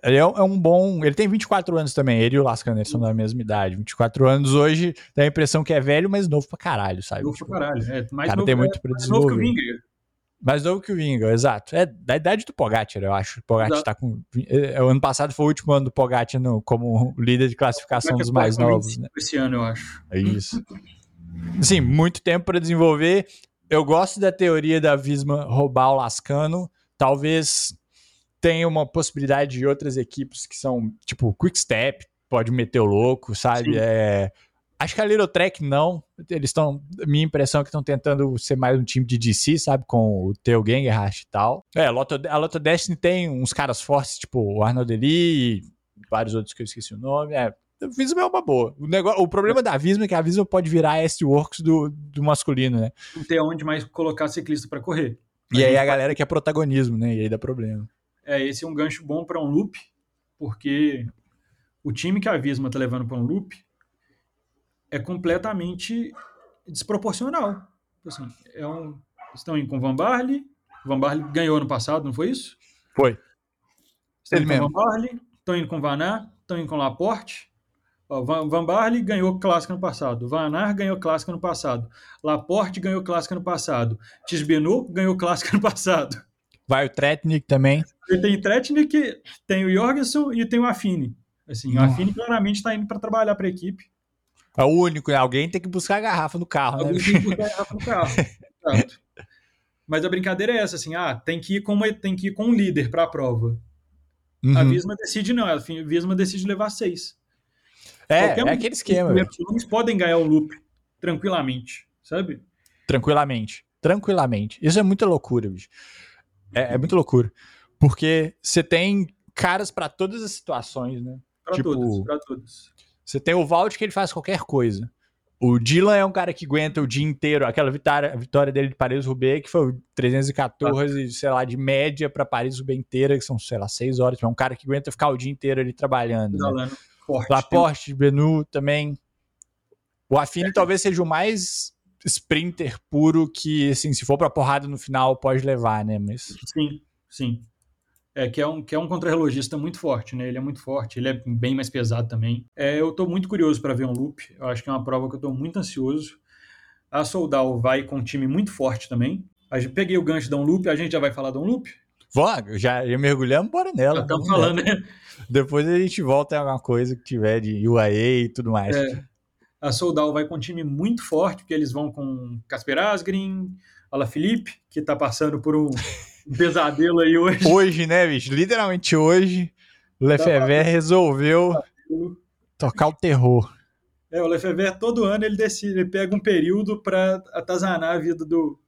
S1: Ele é, é um bom. Ele tem 24 anos também. Ele e o Lascano são da mesma idade. 24 anos hoje dá a impressão que é velho, mas novo pra caralho, sabe?
S2: Novo
S1: tipo,
S2: pra caralho. É, mais
S1: cara
S2: novo,
S1: tem muito pra desenvolver.
S2: Mais novo que o Vinga.
S1: Mais novo que o Vinga, exato. É da idade do Pogacar, eu acho. O Pogacar tá com. É, o ano passado foi o último ano do Pogacar no, como líder de classificação dos mais novos. Né?
S2: Esse ano, eu acho.
S1: É isso. Sim, muito tempo para desenvolver. Eu gosto da teoria da Visma roubar o Lascano. Talvez tem uma possibilidade de outras equipes que são, tipo, Quick Step, pode meter o louco, sabe? É, acho que a Little Trek não. Eles estão. Minha impressão é que estão tentando ser mais um time de DC, sabe? Com o Theo Gengerhart e tal. É, a Lotto, a Lotto Destiny tem uns caras fortes, tipo o Arnold Eli. vários outros que eu esqueci o nome. É, a Visma é uma boa. O, negócio, o problema da Visma é que a Visma pode virar a S-Works do, do masculino, né?
S2: Não tem onde mais colocar ciclista para correr.
S1: E aí a galera quer protagonismo, né? E aí dá problema.
S2: É, esse é um gancho bom para um loop, porque o time que a Visma tá levando para um loop é completamente desproporcional. Assim, é um, estão indo com Van Barley, Van Barley ganhou ano passado, não foi isso?
S1: Foi.
S2: Estão indo com Van Barley, estão indo com Aert, estão indo com Laporte. Ó, Van, Van Barley ganhou clássico ano passado. Van Aert ganhou clássico ano passado. Laporte ganhou clássico ano passado. Tisbenu ganhou clássico ano passado.
S1: Vai o Tretnik também.
S2: Tem Tretnik, tem o Jorgensen e tem o Affini. Assim, o Affini claramente está indo para trabalhar para a equipe.
S1: É o único, né? Alguém tem que buscar a garrafa no carro,
S2: Alguém
S1: né?
S2: tem que buscar a garrafa no carro. Exato. Mas a brincadeira é essa, assim, ah, tem que ir com, uma, tem que ir com um líder para a prova.
S1: Uhum.
S2: A Visma decide não, a Visma decide levar seis.
S1: É,
S2: Qualquer
S1: é aquele esquema.
S2: Eles podem ganhar o loop tranquilamente, sabe?
S1: Tranquilamente. Tranquilamente. Isso é muita loucura, bicho. É, é muita loucura. Porque você tem caras pra todas as situações, né?
S2: Para
S1: Tipo,
S2: todos, para todos.
S1: Você tem o Valt que ele faz qualquer coisa. O Dylan é um cara que aguenta o dia inteiro. Aquela vitória, vitória dele de Paris-Roubaix, que foi o 314, sei lá, de média pra Paris-Roubaix inteira, que são, sei lá, seis horas. É um cara que aguenta ficar o dia inteiro ali trabalhando. Né?
S2: Forte.
S1: Laporte, Benu também. O Affini talvez seja o mais sprinter puro que, assim, se for pra porrada no final, pode levar, né? Mas
S2: Sim, sim. É, que é um, que é um contrarrelogista muito forte, né? Ele é muito forte, ele é bem mais pesado também. É, eu tô muito curioso para ver um loop. Eu acho que é uma prova que eu tô muito ansioso. A Soldal vai com um time muito forte também. A gente- peguei o gancho da um loop, a gente já vai falar da um loop?
S1: Vamos, já, já mergulhamos, bora nela.
S2: Já estamos falando, né?
S1: Depois a gente volta em alguma coisa que tiver de UAE e tudo mais.
S2: É, a Soldal vai com um time muito forte, porque eles vão com Casper Asgreen, Alaphilippe, que tá passando por um pesadelo aí hoje.
S1: Hoje, né, bicho? Literalmente hoje, o Lefebvre resolveu tocar o terror.
S2: É, o Lefebvre todo ano ele decide, ele pega um período para atazanar a vida do,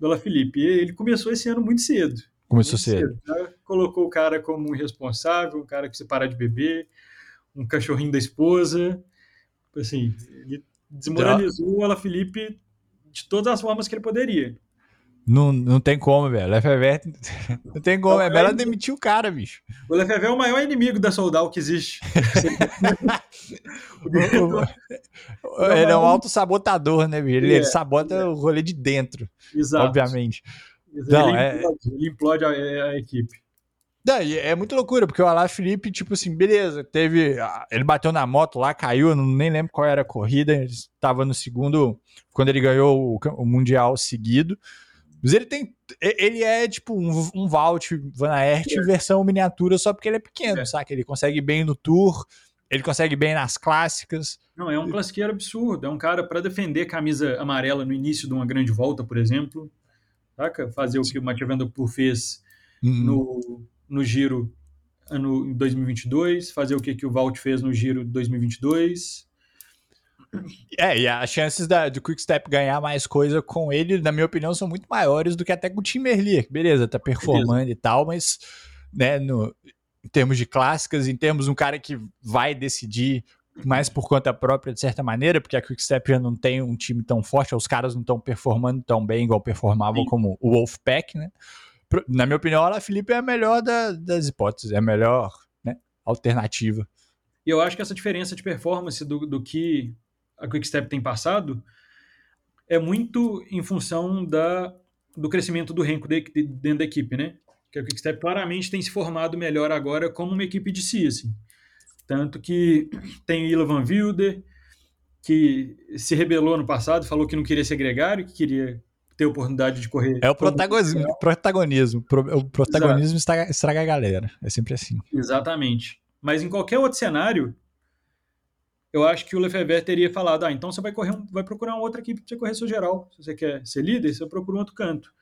S2: do Alaphilippe. E ele começou esse ano muito cedo.
S1: Começou
S2: muito
S1: cedo.
S2: Já colocou o cara como um irresponsável, um cara que se parar de beber, um cachorrinho da esposa. Assim, ele desmoralizou o Alaphilippe de todas as formas que ele poderia.
S1: Não, não tem como, velho. Lefebvre não tem como. É melhor demitir o cara, bicho.
S2: O Lefebvre é o maior inimigo da Soldal que existe.
S1: Ele é um autossabotador, né, bicho? Ele,
S2: É,
S1: ele sabota o rolê de dentro,
S2: Exato.
S1: obviamente.
S2: Ele,
S1: Não, é-
S2: implode, ele implode a, a equipe.
S1: Não, é muito loucura, porque o Alá Felipe, tipo assim, beleza, teve. Ele bateu na moto lá, caiu, eu não, nem lembro qual era a corrida. Ele estava no segundo, quando ele ganhou o, o Mundial seguido. Mas ele tem. Ele é tipo um, um Valt Van Aert versão miniatura, só porque ele é pequeno,
S2: É.
S1: saca? Ele consegue bem no Tour, ele consegue bem nas clássicas.
S2: Não, é um classiqueiro absurdo. É um cara para defender camisa amarela no início de uma grande volta, por exemplo. Saca? Fazer o que o Mathieu Van Der Poel fez
S1: Hum,
S2: no, no Giro ano, em 2022. Fazer o que, que o Valt fez no Giro de 2022.
S1: É, e as chances da, do Quick Step ganhar mais coisa com ele, na minha opinião, são muito maiores do que até com o Tim Merlier. Beleza, tá performando e tal, mas né, no, em termos de clássicas, em termos de um cara que vai decidir mais por conta própria, de certa maneira, porque a Quick Step já não tem um time tão forte, os caras não estão performando tão bem igual performavam
S2: Sim.
S1: como o Wolfpack, né? Na minha opinião, a Felipe é a melhor da- das hipóteses, é a melhor né, alternativa.
S2: E eu acho que essa diferença de performance do, do que a Quickstep tem passado é muito em função da, do crescimento do Renko de- de- dentro da equipe, né? Que a Quickstep claramente tem se formado melhor agora como uma equipe de si, assim. Tanto que tem Ila Van Wilder, que se rebelou no passado, falou que não queria ser gregário, que queria ter oportunidade de correr.
S1: É o protagonismo. protagonismo. Pro- O protagonismo estraga, estraga a galera. É sempre assim.
S2: Exatamente. Mas em qualquer outro cenário, eu acho que o Lefebvre teria falado: ah, então você vai correr, um- vai procurar uma outra equipe para você correr seu geral. Se você quer ser líder, você procura um outro canto.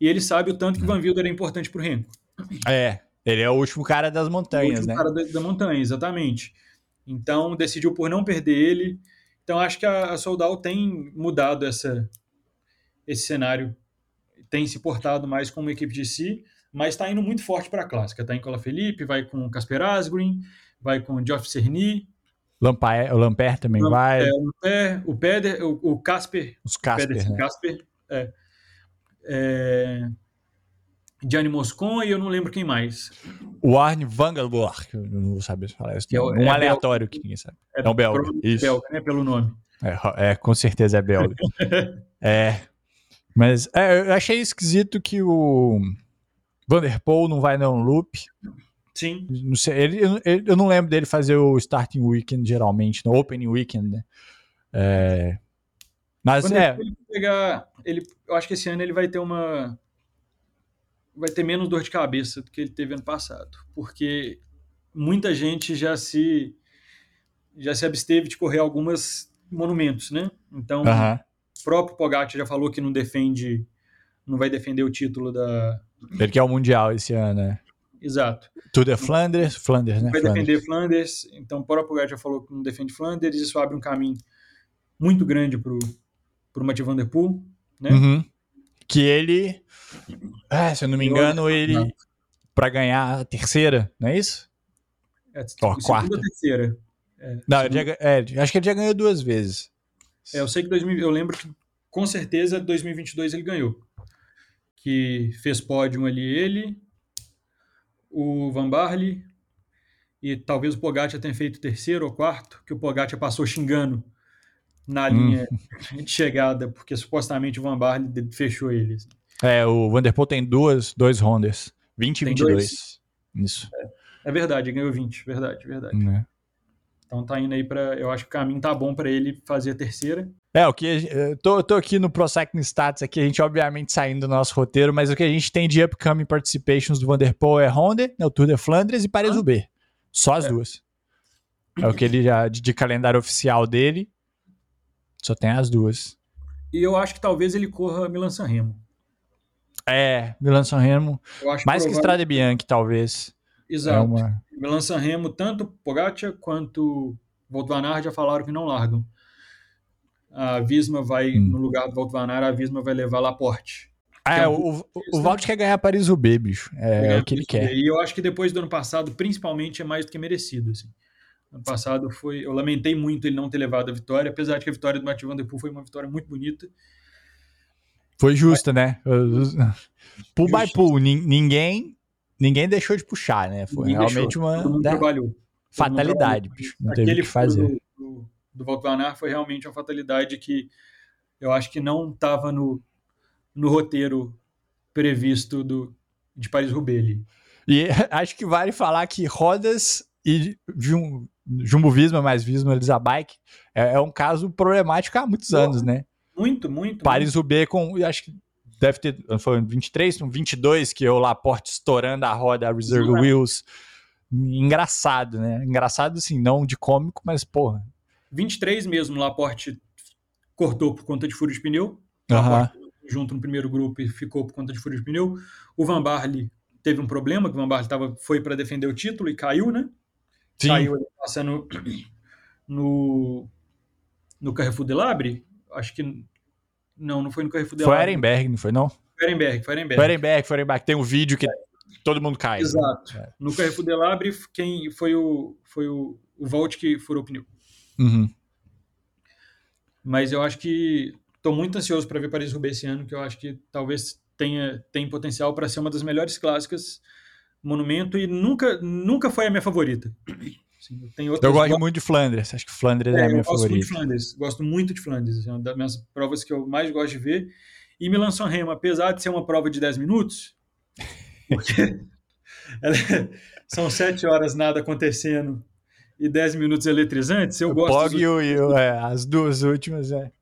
S2: E ele sabe o tanto que Van Wilder é importante para o Renko.
S1: É. Ele é o último cara das
S2: O
S1: montanhas,
S2: último
S1: né?
S2: cara da, da montanha, exatamente. Então decidiu por não perder ele. Então acho que a, a Soldal tem mudado essa, esse cenário, tem se portado mais como uma equipe de si, mas está indo muito forte para a clássica. Está em Cola Felipe, vai com Casper Asgreen, vai com Geoff Cerny.
S1: Lampaer, o Lamper também vai.
S2: É, o Lamper, o Peder, o, o Casper.
S1: Os Casper, Peder, né?
S2: Casper, é. é. Gianni Moscon e eu não lembro quem mais.
S1: O Arne Vangelborg, eu não vou saber falar isso. É, um é aleatório belga. que ninguém sabe. É, é um belga. Isso.
S2: belga, né? Pelo nome.
S1: É, é com certeza é belga. é. Mas é, eu achei esquisito que o Vanderpool não vai não loop.
S2: Sim.
S1: Não sei, ele, ele, eu não lembro dele fazer o starting weekend geralmente, no opening weekend, né? É, mas Quando é.
S2: Ele pegar, ele, eu acho que esse ano ele vai ter uma vai ter menos dor de cabeça do que ele teve ano passado, porque muita gente já se já se absteve de correr algumas monumentos, né? Então,
S1: o
S2: próprio Pogacar já falou que não defende, não vai defender o título da.
S1: Ele quer o mundial esse ano, né?
S2: Exato.
S1: Tudo é Flanders, Flanders, né?
S2: Vai Flanders. defender Flanders, então o próprio Pogacar já falou que não defende Flanders, isso abre um caminho muito grande para o Mathieu Van Der Poel, né?
S1: Uhum. Que ele, é, se eu não me engano, ele para ganhar a terceira, não é isso?
S2: É, oh, a quarta. terceira.
S1: É, não, já, é, acho que ele já ganhou duas vezes.
S2: É, eu sei que 2000, eu lembro que com certeza 2022 ele ganhou. Que fez pódio ali ele, o Van Barley e talvez o Pogacar tenha feito terceiro ou quarto, que o Pogacar passou xingando na hum. linha hum. de chegada, porque supostamente o Van Barley fechou ele. Assim.
S1: É, o Vanderpool tem duas, dois Hondas, 20 e 22. Dois. Isso.
S2: É, é, verdade, ganhou 20, verdade, verdade. É. Então tá indo aí para, eu acho que o caminho tá bom para ele fazer a terceira.
S1: É, o que eu tô, tô aqui no Pro Cycling Stats aqui, a gente obviamente saindo do nosso roteiro, mas o que a gente tem de upcoming participations do Vanderpool é Honda, né, o Tour de Flandres e Paris-Roubaix. Só as é. duas. É o que ele já de, de, calendário oficial dele. Só tem as duas.
S2: E eu acho que talvez ele corra Milan-San Remo.
S1: É, Milan-San Remo. Mais provável... que Strade Bianchi, talvez.
S2: Exato. É uma... Milan-San Remo, tanto Pogacar quanto van Aert já falaram que não largam. A Visma vai, hum. no lugar do van Aert, a Visma vai levar Laporte.
S1: Ah, é, o, o, o Wout quer ganhar Paris-Roubaix, bicho. É, é o que ele quer.
S2: E eu acho que depois do ano passado, principalmente, é mais do que merecido. Assim. Ano passado foi. Eu lamentei muito ele não ter levado a vitória, apesar de que a vitória do Mathieu Van Der Poel foi uma vitória muito bonita.
S1: Foi justa, né? Pool by pool, ninguém ninguém deixou de puxar, né? Foi ninguém realmente deixou. uma fatalidade, bicho. Não
S2: Aquele teve o que fazer. Do, do, do foi realmente uma fatalidade que eu acho que não estava no, no roteiro previsto do, de Paris-Roubaix.
S1: E acho que vale falar que rodas e Jum, Jumbo Visma mais Visma Elizabike é, é um caso problemático há muitos anos, né?
S2: Muito, muito.
S1: Paris-Roubaix com, acho que deve ter, foi 23, 22 que o Laporte estourando a roda, a Reserve Sim, Wheels. Engraçado, né? Engraçado, assim, não de cômico, mas porra.
S2: 23 mesmo, o Laporte cortou por conta de furo de pneu.
S1: Uhum.
S2: Junto no primeiro grupo e ficou por conta de furo de pneu. O Van Barley teve um problema, que o Van Barley tava, foi para defender o título e caiu, né?
S1: Sim.
S2: Caiu passando no, no Carrefour de Labre. Acho que não, não foi no Carrefour
S1: Foi Ehrenberg, não foi não?
S2: Ehrenberg, foi Ehrenberg.
S1: Foi Ehrenberg, foi Ehrenberg. Tem um vídeo que é. todo mundo cai.
S2: Exato. Né? No Carrefour Delabre, quem foi o, foi o, o Volt que furou o pneu.
S1: Uhum.
S2: Mas eu acho que estou muito ansioso para ver Paris-Roubaix esse ano, que eu acho que talvez tenha tem potencial para ser uma das melhores clássicas monumento e nunca nunca foi a minha favorita.
S1: Sim, tem outras... Eu gosto muito de Flandres, acho que Flandres é, é a minha favorita.
S2: Gosto muito de Flandres, gosto muito de Flandres, é uma das minhas provas que eu mais gosto de ver. E Milan-San Remo, apesar de ser uma prova de 10 minutos, porque são 7 horas nada acontecendo e 10 minutos eletrizantes, eu o gosto...
S1: Pog e o, é, as duas últimas, é.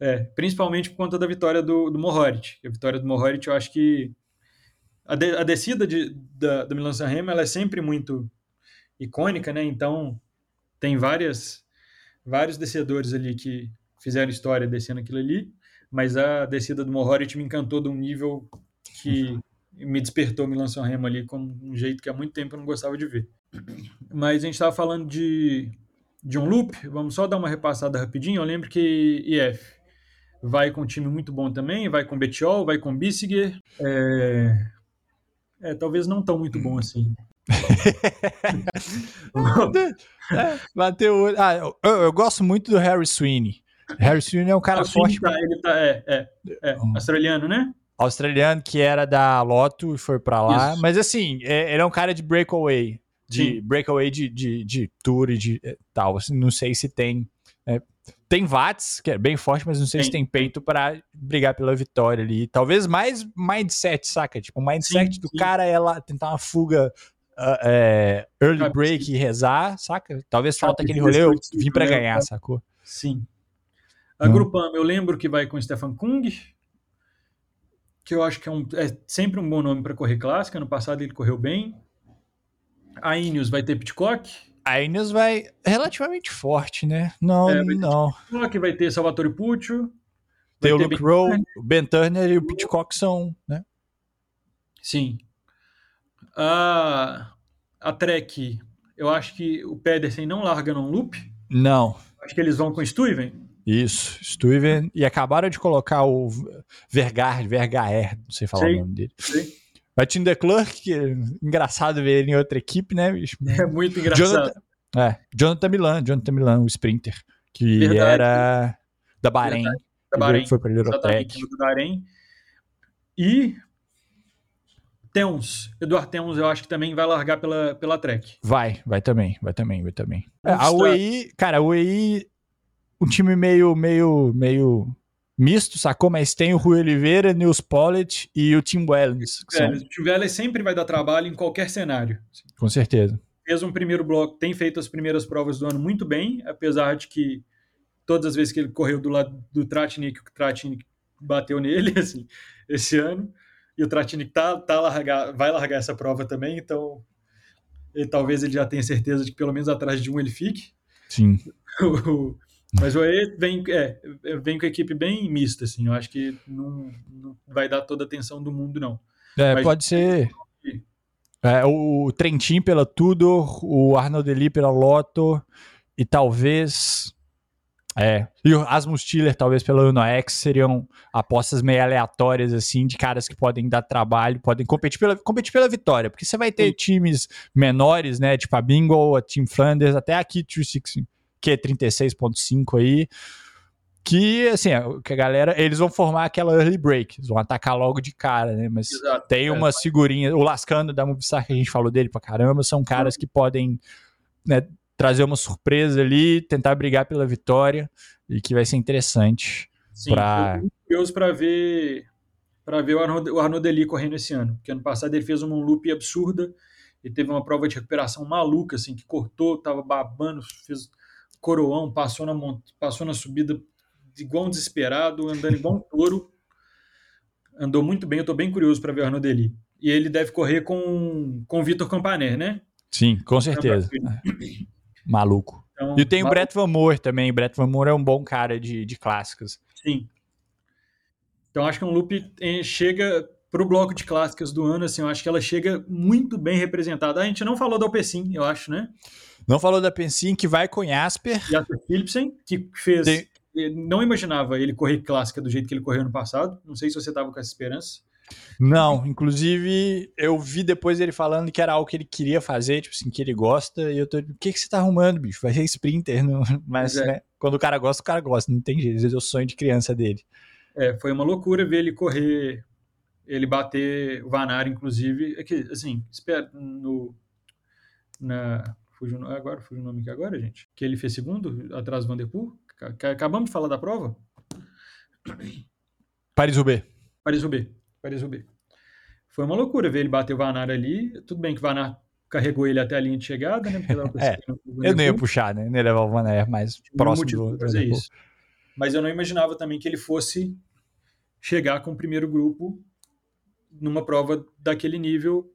S2: É, principalmente por conta da vitória do, do Mohoric. A vitória do Mohoric, eu acho que a, de, a descida de, da, da Milan-San Remo, ela é sempre muito icônica, né? Então tem várias vários descedores ali que fizeram história descendo aquilo ali, mas a descida do Mohoric me encantou de um nível que me despertou Milan San Remo ali como um jeito que há muito tempo eu não gostava de ver. Mas a gente estava falando de de um loop, vamos só dar uma repassada rapidinho. Eu lembro que IF vai com um time muito bom também, vai com Betiol, vai com Bissiger. É... é talvez não tão muito bom assim.
S1: É, bateu Ah, eu, eu, gosto muito do Harry Sweeney. Harry Sweeney é um cara forte.
S2: Tá, ele tá, é, é, é australiano, né?
S1: Australiano que era da Loto e foi pra lá. Isso. Mas assim, é, ele é um cara de breakaway. De Sim. breakaway de, de, de tour e de é, tal. Assim, não sei se tem. É, tem watts, que é bem forte, mas não sei se tem peito para brigar pela vitória ali. Talvez mais mindset, saca? Tipo, o mindset sim, do sim. cara é lá tentar uma fuga uh, é, early break e rezar, saca? Talvez falta aquele rolê, eu vim para ganhar, sacou?
S2: Sim. A Grupama, eu lembro que vai com Stefan Kung, que eu acho que é, um, é sempre um bom nome para correr clássica. No passado ele correu bem. A Ineos vai ter Pitcock.
S1: A Ineos vai relativamente forte, né? Não, é, não.
S2: Pitcock vai ter Salvatore Puccio.
S1: Tem o Luke Rowe, o Ben Turner e o Pitcock são, né?
S2: Sim. A, a Trek, eu acho que o Pedersen não larga num loop.
S1: Não.
S2: Acho que eles vão com o Stuyven.
S1: Isso, Stuyven. E acabaram de colocar o Vergaer, Vergaer, não sei falar o nome dele. Sim. Vai Tim Clerk, que é engraçado ver ele em outra equipe, né, bicho?
S2: É muito engraçado.
S1: Jonathan, é, Jonathan Milan, Jonathan Milan, o sprinter, que Verdade. era da Bahrein. Verdade.
S2: Da Bahrein.
S1: Foi para
S2: Bahrein. E Teuns, Eduardo Teuns, eu acho que também vai largar pela, pela Trek.
S1: Vai, vai também, vai também, vai também. É, a UEI, cara, a UEI, um time meio, meio, meio misto, sacou? Mas tem o Rui Oliveira, Nils Pollitt e o Tim Wellens.
S2: São... O Tim Wellens sempre vai dar trabalho em qualquer cenário.
S1: Com certeza.
S2: Fez um primeiro bloco, tem feito as primeiras provas do ano muito bem, apesar de que todas as vezes que ele correu do lado do Tratnik, o Tratnik bateu nele, assim, esse ano e o Tratnik tá, tá largar, vai largar essa prova também, então ele, talvez ele já tenha certeza de que pelo menos atrás de um ele fique.
S1: Sim.
S2: Mas o E vem, é, vem com a equipe bem mista, assim. Eu acho que não, não vai dar toda a atenção do mundo, não.
S1: É, Mas, pode ser. É, o Trentin pela Tudor, o Arnold Eli pela Lotto e talvez é, e o Asmus Tiller, talvez pela UnoX, seriam apostas meio aleatórias, assim, de caras que podem dar trabalho, podem competir pela, competir pela vitória, porque você vai ter Sim. times menores, né, tipo a Bingo, a Team Flanders, até aqui, que é 36.5 aí, que, assim, é, que a galera, eles vão formar aquela early break, eles vão atacar logo de cara, né, mas Exato, tem é, uma figurinha, o Lascano da Movistar, que a gente falou dele pra caramba, são caras que podem, né, trazer uma surpresa ali, tentar brigar pela vitória e que vai ser interessante.
S2: Sim, pra... curioso para ver para ver o Arnaud, o Arnaud Deli correndo esse ano, porque ano passado ele fez uma loop absurda e teve uma prova de recuperação maluca, assim, que cortou, tava babando, fez coroão, passou na, passou na subida igual um desesperado, andando igual um touro. Andou muito bem, eu tô bem curioso para ver o Arnaud Deli. E ele deve correr com, com o Vitor Campaner, né?
S1: Sim, com certeza. Maluco. Então, e tem maluco. o Brett Van Moor também. O Brett Van Moor é um bom cara de, de clássicas.
S2: Sim. Então acho que um loop eh, chega para o bloco de clássicas do ano, assim, eu acho que ela chega muito bem representada. A gente não falou da Alpecin, eu acho, né?
S1: Não falou da Alpecin, que vai com Jasper.
S2: Jasper Philipsen, que fez... Tem... Não imaginava ele correr clássica do jeito que ele correu no passado. Não sei se você estava com essa esperança.
S1: Não, inclusive eu vi depois ele falando que era algo que ele queria fazer, tipo assim, que ele gosta, e eu tô, o que, que você tá arrumando, bicho? Vai ser sprinter, não... mas é. né, quando o cara gosta, o cara gosta, não tem jeito, às vezes é o sonho de criança dele.
S2: É, foi uma loucura ver ele correr, ele bater o Vanar, inclusive, é que, assim, espera, no, na, fugiu, agora, fugiu o nome aqui agora, gente, que ele fez segundo, atrás do Vanderpool, acabamos de falar da prova?
S1: Paris-Roubaix.
S2: Paris-Roubaix. Paris-Roubaix. Foi uma loucura ver ele bater o Vanar ali. Tudo bem que o Vanar carregou ele até a linha de chegada, né?
S1: é, eu nem ia puxar, né? Nem levar o Vanar mais próximo do
S2: isso. Mas eu não imaginava também que ele fosse chegar com o primeiro grupo numa prova daquele nível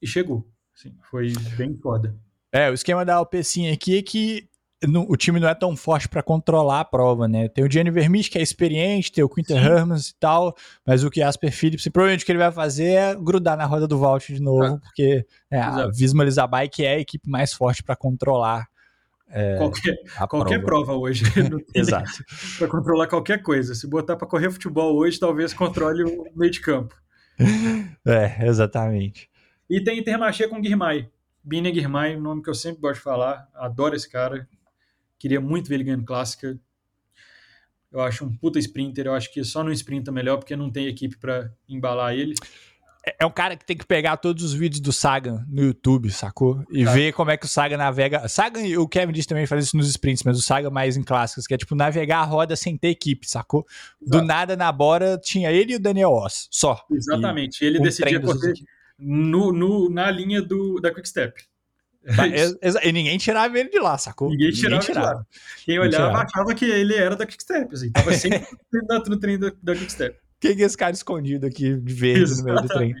S2: e chegou. Assim, foi bem foda.
S1: É, o esquema da Alpecin aqui é que o time não é tão forte para controlar a prova, né? Tem o Gianni Vermich, que é experiente, tem o Quinter Hermans e tal, mas o que Asper Phillips, provavelmente o que ele vai fazer é grudar na roda do Valt de novo, ah. porque é, a Visma é a equipe mais forte para controlar é,
S2: qualquer, qualquer prova. prova. hoje.
S1: Exato.
S2: para controlar qualquer coisa. Se botar para correr futebol hoje, talvez controle o meio de campo.
S1: É, exatamente.
S2: E tem Intermarché com Guirmay. Bine Guirmay, nome que eu sempre gosto de falar. Adoro esse cara. Queria muito ver ele ganhando clássica. Eu acho um puta sprinter. Eu acho que só no sprinta melhor, porque não tem equipe para embalar ele.
S1: É, é um cara que tem que pegar todos os vídeos do Sagan no YouTube, sacou? E tá. ver como é que o Sagan navega. Sagan e o Kevin disse também faz isso nos sprints, mas o Sagan mais em clássicos, que é tipo navegar a roda sem ter equipe, sacou? Exato. Do nada na Bora tinha ele e o Daniel Oss, só.
S2: Exatamente. E ele decidia correr no, no, na linha do, da Quick Step.
S1: É e ninguém tirava ele de lá, sacou?
S2: Ninguém tirava. Ninguém tirava. Quem olhava tirava. achava que ele era da Quick Step, assim, tava sempre no trem da, da Quick Step.
S1: Quem é esse cara escondido aqui de verde Exatamente. no meio do trem?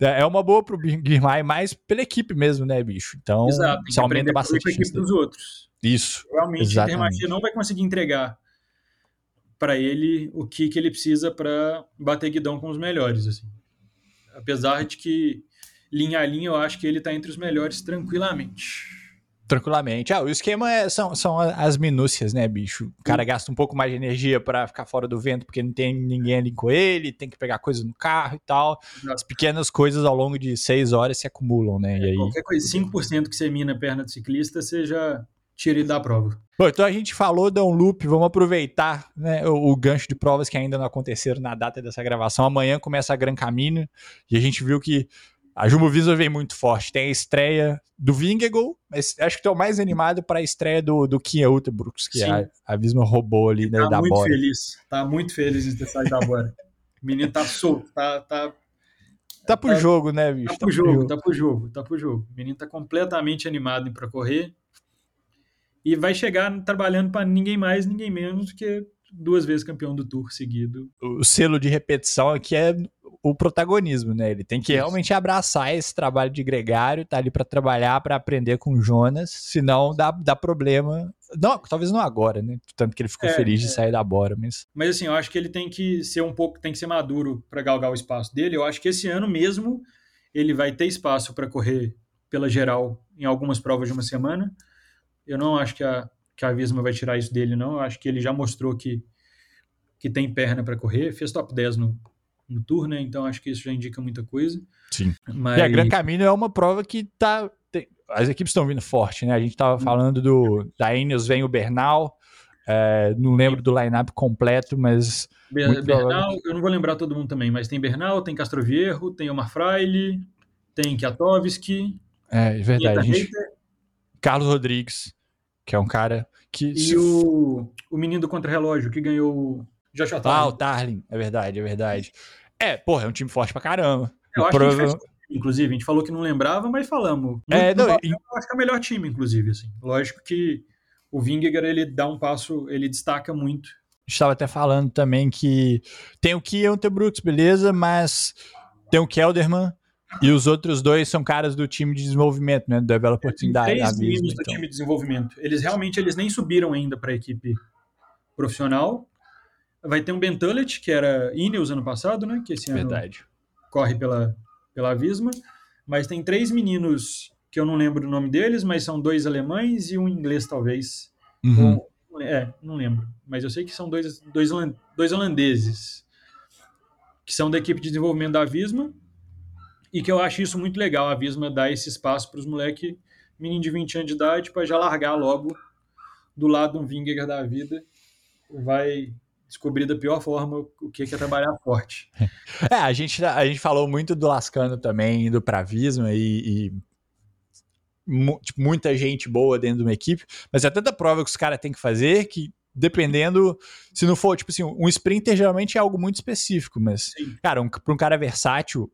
S1: É, é uma boa pro Guirmay, mas pela equipe mesmo, né, bicho? Então,
S2: Exato, isso aumenta bastante a equipe dos outros.
S1: Isso.
S2: Realmente, exatamente. a não vai conseguir entregar para ele o que, que ele precisa para bater guidão com os melhores, assim. Apesar de que linha a linha eu acho que ele tá entre os melhores tranquilamente.
S1: Tranquilamente. Ah, o esquema é, são, são as minúcias, né, bicho? O cara gasta um pouco mais de energia para ficar fora do vento porque não tem ninguém ali com ele, tem que pegar coisas no carro e tal. Exato. As pequenas coisas ao longo de seis horas se acumulam, né?
S2: É,
S1: e aí...
S2: Qualquer coisa, 5% que você mina a perna do ciclista, você já tira ele da prova.
S1: Bom, então a gente falou da um loop, vamos aproveitar né, o, o, gancho de provas que ainda não aconteceram na data dessa gravação. Amanhã começa a Gran Camino e a gente viu que a Jumbo Visma vem muito forte. Tem a estreia do Vingegol, mas acho que estou mais animado para a estreia do, do Kia Ultrabrooks, que a, a Visma roubou ali né,
S2: tá
S1: da
S2: muito Bora. feliz, tá muito feliz em ter saído da Bora. O menino tá solto, tá, tá
S1: Tá pro tá, jogo, né, bicho?
S2: Tá pro, tá jogo, jogo, tá pro jogo, tá pro jogo. O menino tá completamente animado para correr. E vai chegar trabalhando para ninguém mais, ninguém menos do que duas vezes campeão do Tour seguido.
S1: O selo de repetição aqui é o protagonismo, né? Ele tem que Isso. realmente abraçar esse trabalho de gregário, tá ali para trabalhar, para aprender com o Jonas, senão dá, dá problema. Não, talvez não agora, né? Tanto que ele ficou é, feliz de é. sair da bora, mas
S2: Mas assim, eu acho que ele tem que ser um pouco, tem que ser maduro para galgar o espaço dele. Eu acho que esse ano mesmo ele vai ter espaço para correr pela geral em algumas provas de uma semana. Eu não acho que a que a Visma vai tirar isso dele não. Eu acho que ele já mostrou que que tem perna para correr, fez top 10 no no tour, né? Então acho que isso já indica muita coisa.
S1: Sim. Mas... E a Gran Camino é uma prova que tá. Tem... As equipes estão vindo forte, né? A gente estava falando do. Da Ineos vem o Bernal. É, não lembro do line-up completo, mas.
S2: Ber Bernal, eu não vou lembrar todo mundo também, mas tem Bernal, tem Castroviejo, tem Omar Fraile, tem Kiatowski.
S1: É, é verdade. Gente... Carlos Rodrigues, que é um cara que.
S2: E o, o menino do contra-relógio que ganhou
S1: Joshua Tarling. Ah, o Tarling, é verdade, é verdade. É, porra, é um time forte pra caramba.
S2: Eu acho Prova... que a gente faz, inclusive, a gente falou que não lembrava, mas falamos.
S1: É, não,
S2: eu acho que é o melhor time, inclusive, assim. Lógico que o Vingegaard, ele dá um passo, ele destaca muito.
S1: Estava até falando também que tem o Kiel Brooks, beleza, mas tem o Kelderman, e os outros dois são caras do time de desenvolvimento, né? Do Developer Team da,
S2: três da do então. time de desenvolvimento. Eles realmente eles nem subiram ainda para a equipe profissional. Vai ter um Ben Tullet, que era Ineos ano passado, né? Que esse ano
S1: Verdade.
S2: corre pela, pela Visma. Mas tem três meninos que eu não lembro o nome deles, mas são dois alemães e um inglês, talvez.
S1: Uhum.
S2: Ou, é, não lembro. Mas eu sei que são dois, dois, dois holandeses que são da equipe de desenvolvimento da Visma e que eu acho isso muito legal, a Visma dar esse espaço para os moleques, menino de 20 anos de idade, para já largar logo do lado de um Vingegaard da vida. Vai descobrir da pior forma o que é trabalhar forte.
S1: É, a gente, a gente falou muito do Lascano também, indo para Visma e, e tipo, muita gente boa dentro de uma equipe, mas é tanta prova que os caras têm que fazer que dependendo, se não for, tipo assim, um sprinter geralmente é algo muito específico, mas, Sim. cara, um, para um cara versátil,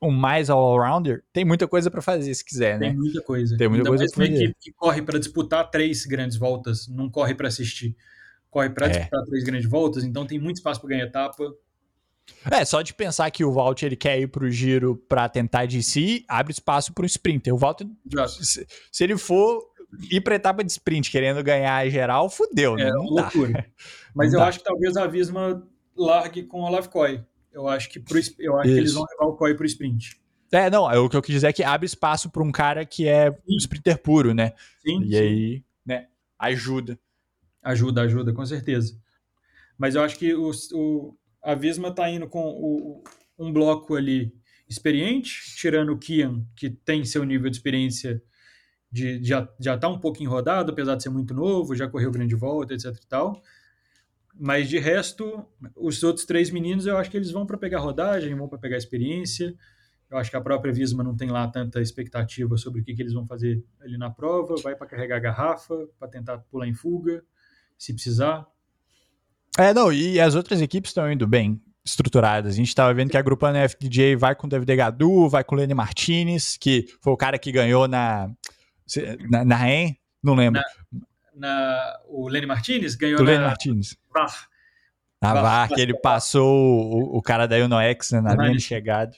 S1: um mais all-rounder, tem muita coisa para fazer se quiser,
S2: né? Tem muita coisa.
S1: Tem muita Ainda coisa
S2: para fazer. equipe que corre para disputar três grandes voltas, não corre para assistir corre para é. três grandes voltas, então tem muito espaço para ganhar etapa.
S1: É, só de pensar que o Valt ele quer ir pro giro para tentar de si, abre espaço para o sprinter. O Valt, se, se, ele for ir para etapa de sprint querendo ganhar geral, fudeu, né? É, Não loucura. Dá.
S2: Mas Não eu dá. acho que talvez a Visma largue com o Olaf Koy. Eu acho que, pro, eu acho que eles vão levar o Koy pro sprint.
S1: É, não, é, o que eu quis dizer é que abre espaço para um cara que é um sprinter puro, né?
S2: Sim.
S1: E
S2: sim.
S1: aí, né, ajuda.
S2: Ajuda, ajuda, com certeza. Mas eu acho que o, o a Visma está indo com o, um bloco ali experiente, tirando o Kian, que tem seu nível de experiência de, já, já tá um pouquinho rodado, apesar de ser muito novo, já correu grande volta, etc e tal. Mas de resto, os outros três meninos, eu acho que eles vão para pegar rodagem, vão para pegar experiência. Eu acho que a própria Visma não tem lá tanta expectativa sobre o que, que eles vão fazer ali na prova. Vai para carregar a garrafa, para tentar pular em fuga, se precisar.
S1: É, não, e as outras equipes estão indo bem estruturadas. A gente estava vendo que a Grupana FDJ vai com o David Gadu, vai com o Lenny Martinez, que foi o cara que ganhou na, na, na REN, não lembro.
S2: Na, na, o Lenny Martinez ganhou na
S1: Lenny Martinez. VAR. Na VAR, que ele passou o, o cara da UnoX né, na linha de chegada.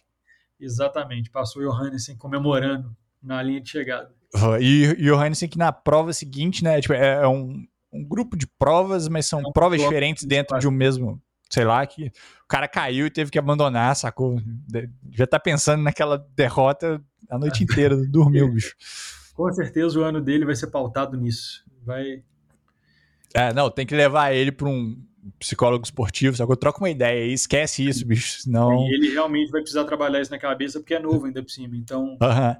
S2: Exatamente, passou o Johannessen comemorando na linha de chegada.
S1: E o Johannessen que na prova seguinte, né, tipo, é, é um, um grupo de provas, mas são é um provas diferentes dentro de um mesmo, sei lá, que o cara caiu e teve que abandonar, sacou? Já tá pensando naquela derrota a noite inteira, dormiu, bicho.
S2: Com certeza o ano dele vai ser pautado nisso. Vai.
S1: É, não, tem que levar ele para um psicólogo esportivo, eu troco uma ideia aí, esquece isso, bicho, senão...
S2: E ele realmente vai precisar trabalhar isso na cabeça, porque é novo ainda por cima, então...
S1: Uhum.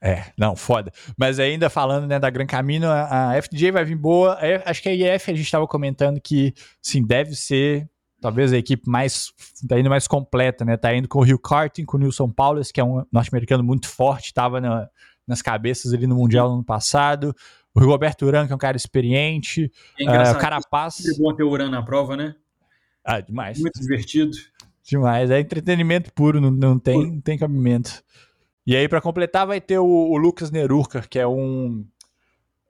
S1: É, não, foda. Mas ainda falando né, da Gran Camino, a, a FDJ vai vir boa. acho que a IF a gente estava comentando que, sim, deve ser talvez a equipe mais tá indo mais completa, né? Tá indo com o Rio Karting, com o Nilson Paulus, que é um norte-americano muito forte, estava na, nas cabeças ali no Mundial no ano passado. O Roberto Uran, que é um cara experiente. É uh, o Carapaz.
S2: É bom ter o Uran na prova, né?
S1: Ah, demais.
S2: Muito divertido.
S1: Demais. É entretenimento puro, não, não, tem, não tem cabimento. E aí, para completar, vai ter o, o Lucas Nerurka, que é um.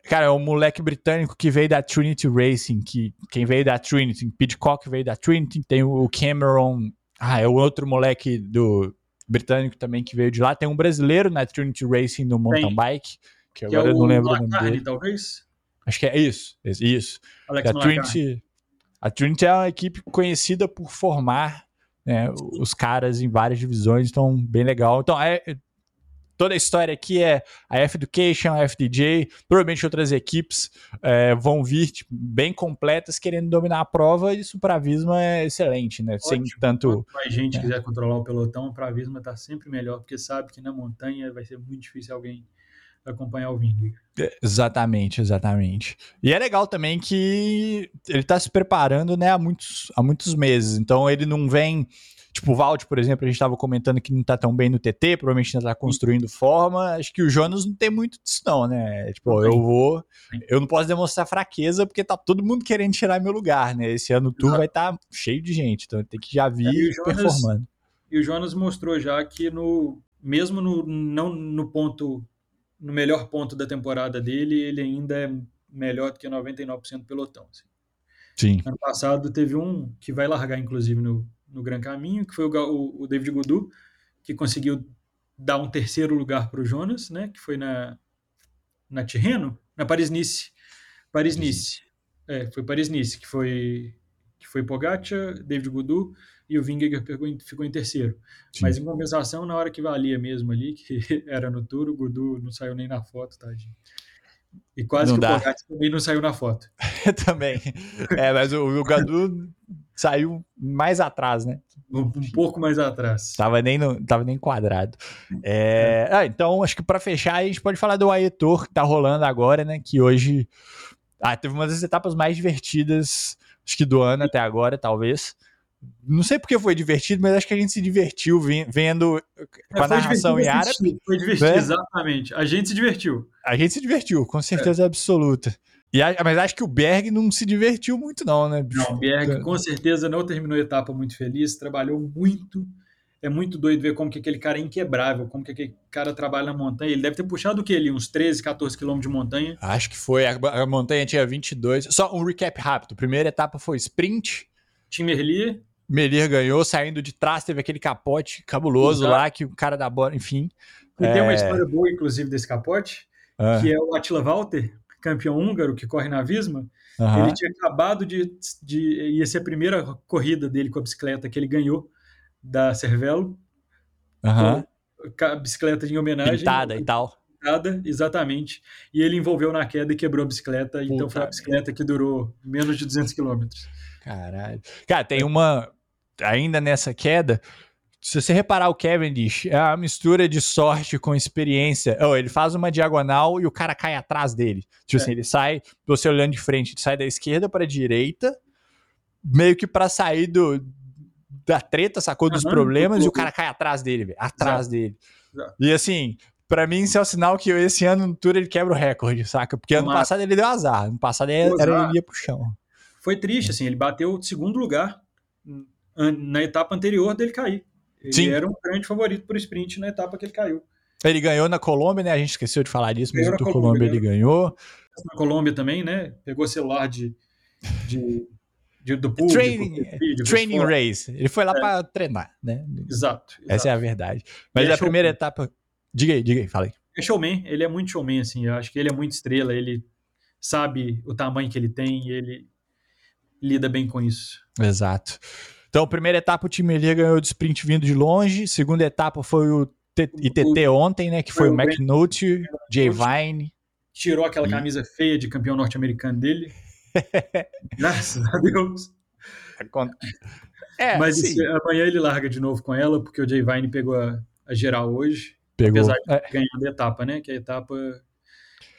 S1: Cara, é um moleque britânico que veio da Trinity Racing, que quem veio da Trinity, Pidcock veio da Trinity, tem o Cameron, ah, é o outro moleque do britânico também que veio de lá, tem um brasileiro na Trinity Racing no mountain bike, que, que agora é eu não lembro o nome dele.
S2: talvez?
S1: Acho que é isso, isso. a Trinity, a Trinity é uma equipe conhecida por formar né, os caras em várias divisões, então bem legal. Então, é, toda a história aqui é a F-Education, a FDJ, provavelmente outras equipes é, vão vir tipo, bem completas querendo dominar a prova, e isso para a Visma é excelente, né? Ótimo. Sem tanto.
S2: Se mais gente é. quiser controlar o pelotão, para a Visma tá sempre melhor, porque sabe que na montanha vai ser muito difícil alguém acompanhar o Ving.
S1: É, exatamente, exatamente. E é legal também que ele está se preparando né, há, muitos, há muitos meses. Então ele não vem. Tipo, o Vald, por exemplo, a gente estava comentando que não está tão bem no TT, provavelmente ainda está construindo forma. Acho que o Jonas não tem muito disso, não, né? Tipo, eu vou. Eu não posso demonstrar fraqueza porque tá todo mundo querendo tirar meu lugar, né? Esse ano o tour vai estar tá cheio de gente, então tem que já vir é, performando.
S2: E o Jonas mostrou já que no. Mesmo no, não no ponto no melhor ponto da temporada dele, ele ainda é melhor do que 99% do pelotão. Assim.
S1: Sim.
S2: Ano passado teve um que vai largar, inclusive, no, no Gran Caminho, que foi o, o, David Gudu, que conseguiu dar um terceiro lugar para o Jonas, né? Que foi na, na Tirreno, na Paris-Nice. Paris-Nice. É, foi Paris-Nice, que foi, que foi Pogacar, David Gudu e o Vingegaard ficou em terceiro. Sim. Mas em compensação, na hora que valia mesmo ali, que era no tour, o Gudu não saiu nem na foto, tadinho. E quase não que dá. o Pogacar também não saiu na foto.
S1: também. É, mas o, o Gadu saiu mais atrás, né?
S2: Um, um, pouco mais atrás.
S1: Tava nem, no, tava nem quadrado. É, é. Ah, então, acho que para fechar, a gente pode falar do Aetor que tá rolando agora, né? Que hoje ah, teve uma das etapas mais divertidas, acho que do ano até agora, talvez. Não sei porque foi divertido, mas acho que a gente se divertiu vendo com a é, narração em árabe.
S2: Foi divertido, né? exatamente. A gente se divertiu.
S1: A gente se divertiu, com certeza é. absoluta. E, mas acho que o Berg não se divertiu muito, não, né?
S2: Bicho? Não, o Berg com certeza não terminou a etapa muito feliz, trabalhou muito. É muito doido ver como que aquele cara é inquebrável, como que aquele cara trabalha na montanha. Ele deve ter puxado o que ali? Uns 13, 14 quilômetros de montanha.
S1: Acho que foi. A, a montanha tinha 22. Só um recap rápido. Primeira etapa foi sprint.
S2: Tim Merlier.
S1: Melir ganhou, saindo de trás, teve aquele capote cabuloso Exato. lá, que o cara da bola, enfim.
S2: E é... tem uma é. história boa, inclusive, desse capote, ah. que é o Attila Walter, campeão húngaro, que corre na Visma. Uhum. Ele tinha acabado de, de. ia ser a primeira corrida dele com a bicicleta que ele ganhou da Cervelo.
S1: Uhum.
S2: A bicicleta em homenagem.
S1: Pintada e tal.
S2: Pintada, exatamente. E ele envolveu na queda e quebrou a bicicleta. Puta então foi a bicicleta que durou menos de 200 quilômetros.
S1: Caralho. Cara, tem uma ainda nessa queda, se você reparar o Cavendish, é uma mistura de sorte com experiência. Oh, ele faz uma diagonal e o cara cai atrás dele. Tipo é. assim, ele sai, você olhando de frente, ele sai da esquerda para a direita, meio que para sair do, da treta, sacou? Dos uhum, problemas, e o cara cai atrás dele, atrás Exato. dele. Exato. E assim, para mim isso é o um sinal que esse ano no Tour ele quebra o recorde, saca? Porque ano passado ele deu azar, ano passado ele, era, ele ia pro chão.
S2: Foi triste, assim, ele bateu o segundo lugar na etapa anterior dele cair. Ele Sim. era um grande favorito para o sprint na etapa que ele caiu.
S1: Ele ganhou na Colômbia, né? A gente esqueceu de falar disso, mas no Colômbia, Colômbia ele ganhou.
S2: Na Colômbia também, né? Pegou celular de, de, de do público.
S1: Training, vídeo, training race. Ele foi lá é. para treinar, né?
S2: Exato, exato,
S1: Essa é a verdade. Mas é a primeira etapa. Diga aí, diga aí, fala aí.
S2: É showman, ele é muito showman, assim. Eu acho que ele é muito estrela, ele sabe o tamanho que ele tem e ele lida bem com isso.
S1: Exato. Então, primeira etapa o time ali ganhou de sprint vindo de longe. Segunda etapa foi o ITT ontem, né? Que foi, foi o McNulty, Jay Vine.
S2: Tirou aquela e... camisa feia de campeão norte-americano dele. Graças a Deus. É, Mas esse, amanhã ele larga de novo com ela, porque o Jay Vine pegou a, a geral hoje. Pegou. Apesar de é. ganhar a etapa, né? Que a etapa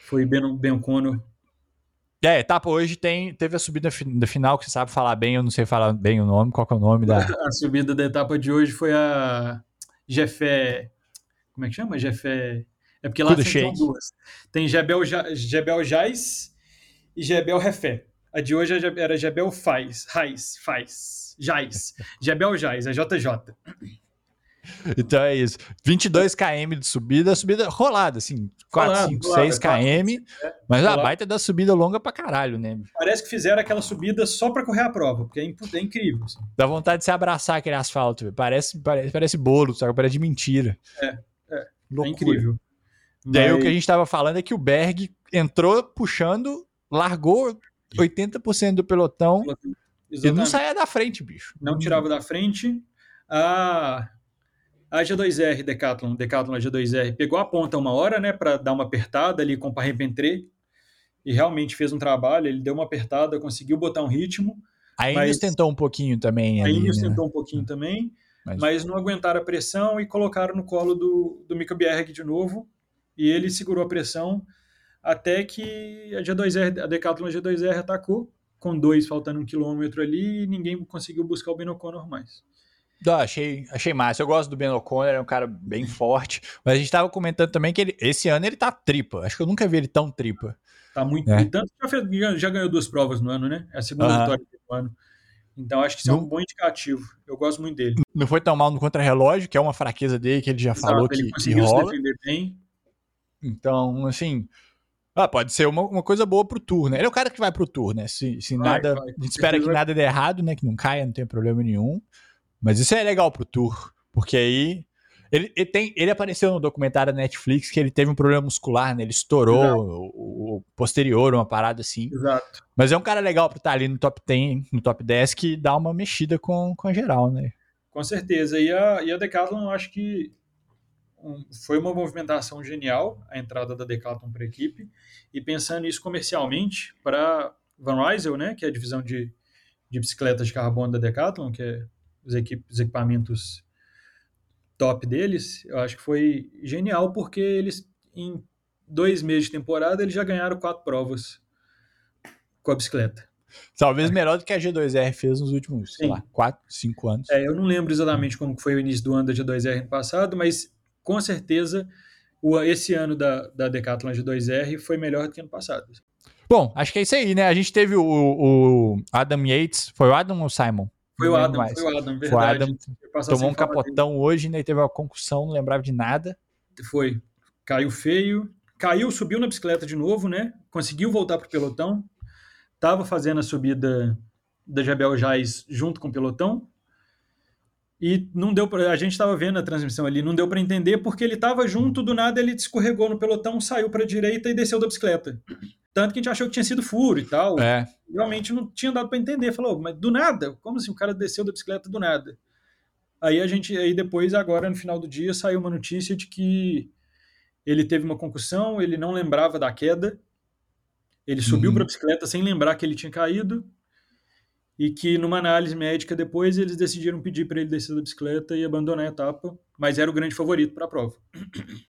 S2: foi Ben, ben Conor
S1: é, a etapa hoje tem, teve a subida da final, que você sabe falar bem, eu não sei falar bem o nome, qual é o nome da...
S2: A subida da etapa de hoje foi a Jefé... Como é que chama? Jefé... É porque lá tem duas. Tem Jebel, Jebel Jais e Jebel Refé. A de hoje era Jebel Faz, Raiz, Faz, Jais. Jebel Jais, é JJ.
S1: Então é isso. 22 km de subida, subida rolada, assim, 4, rolado, 5, rolado, 6 km. É, mas a baita da subida longa pra caralho, né?
S2: Parece que fizeram aquela subida só pra correr a prova, porque é, é incrível. Assim.
S1: Dá vontade de se abraçar aquele asfalto, parece, parece, parece bolo, sabe? Parece de mentira.
S2: É, é. é. É incrível.
S1: Mas... Daí o que a gente tava falando é que o Berg entrou puxando, largou 80% do pelotão Exatamente. e não saía da frente, bicho.
S2: Não tirava da frente. Ah, a G2R Decathlon, Decathlon G2R, pegou a ponta uma hora, né, para dar uma apertada ali com o Parrepentré, e realmente fez um trabalho, ele deu uma apertada, conseguiu botar um ritmo.
S1: A Ineos tentou um pouquinho também.
S2: A Ineos né? tentou um pouquinho também, mas... mas... não aguentaram a pressão e colocaram no colo do, do Mika Bjerg de novo, e ele segurou a pressão até que a G2R, a Decathlon G2R atacou, com dois faltando um quilômetro ali, e ninguém conseguiu buscar o Ben O'Connor mais.
S1: Não, achei, achei massa. Eu gosto do Ben O'Connor, é um cara bem forte. Mas a gente tava comentando também que ele, esse ano ele tá tripa. Acho que eu nunca vi ele tão tripa.
S2: Tá muito. É. tanto já, fez, já, ganhou duas provas no ano, né? É a segunda uhum. vitória do ano. Então acho que isso é um bom indicativo. Eu gosto muito dele.
S1: Não foi tão mal no contra-relógio, que é uma fraqueza dele, que ele já Exato, falou ele que, que rola. Se defender bem. Então, assim. Ah, pode ser uma, uma coisa boa pro tour, né? Ele é o cara que vai pro tour, né? Se, se vai, nada. Vai, a gente espera que nada dê errado, né? Que não caia, não tem problema nenhum. Mas isso é legal pro tour, porque aí ele, ele, tem, ele apareceu no documentário da Netflix que ele teve um problema muscular, né? Ele estourou o, o, posterior, uma parada assim.
S2: Exato.
S1: Mas é um cara legal pra estar ali no top 10, no top 10, que dá uma mexida com, com a geral, né?
S2: Com certeza. E a, e a Decathlon, eu acho que um, foi uma movimentação genial a entrada da Decathlon para a equipe. E pensando isso comercialmente, para Van Rysel, né? Que é a divisão de, de bicicletas de carbono da Decathlon, que é os, equip os equipamentos top deles, eu acho que foi genial, porque eles, em dois meses de temporada, eles já ganharam quatro provas com a bicicleta.
S1: Talvez melhor do que a G2R fez nos últimos, Sim. sei lá, quatro, cinco anos.
S2: É, eu não lembro exatamente como foi o início do ano da G2R no passado, mas com certeza o, esse ano da, da Decathlon G2R foi melhor do que ano passado.
S1: Bom, acho que é isso aí, né? A gente teve o, o Adam Yates, foi o Adam ou o Simon?
S2: Foi o Adam, mais. foi o Adam, verdade. O Adam,
S1: tomou um capotão dele. hoje, né? Teve uma concussão, não lembrava de nada.
S2: Foi. Caiu feio. Caiu, subiu na bicicleta de novo, né? Conseguiu voltar pro pelotão. Tava fazendo a subida da Jabel Jais junto com o pelotão. E não deu a gente estava vendo a transmissão ali, não deu para entender porque ele estava junto do nada, ele escorregou no pelotão, saiu para a direita e desceu da bicicleta. Tanto que a gente achou que tinha sido furo e tal.
S1: É.
S2: Realmente não tinha dado para entender. Falou, mas do nada? Como assim o cara desceu da bicicleta do nada? Aí a gente, aí depois, agora no final do dia, saiu uma notícia de que ele teve uma concussão, ele não lembrava da queda, ele subiu uhum. para a bicicleta sem lembrar que ele tinha caído, e que numa análise médica depois eles decidiram pedir para ele descer da bicicleta e abandonar a etapa, mas era o grande favorito para a prova.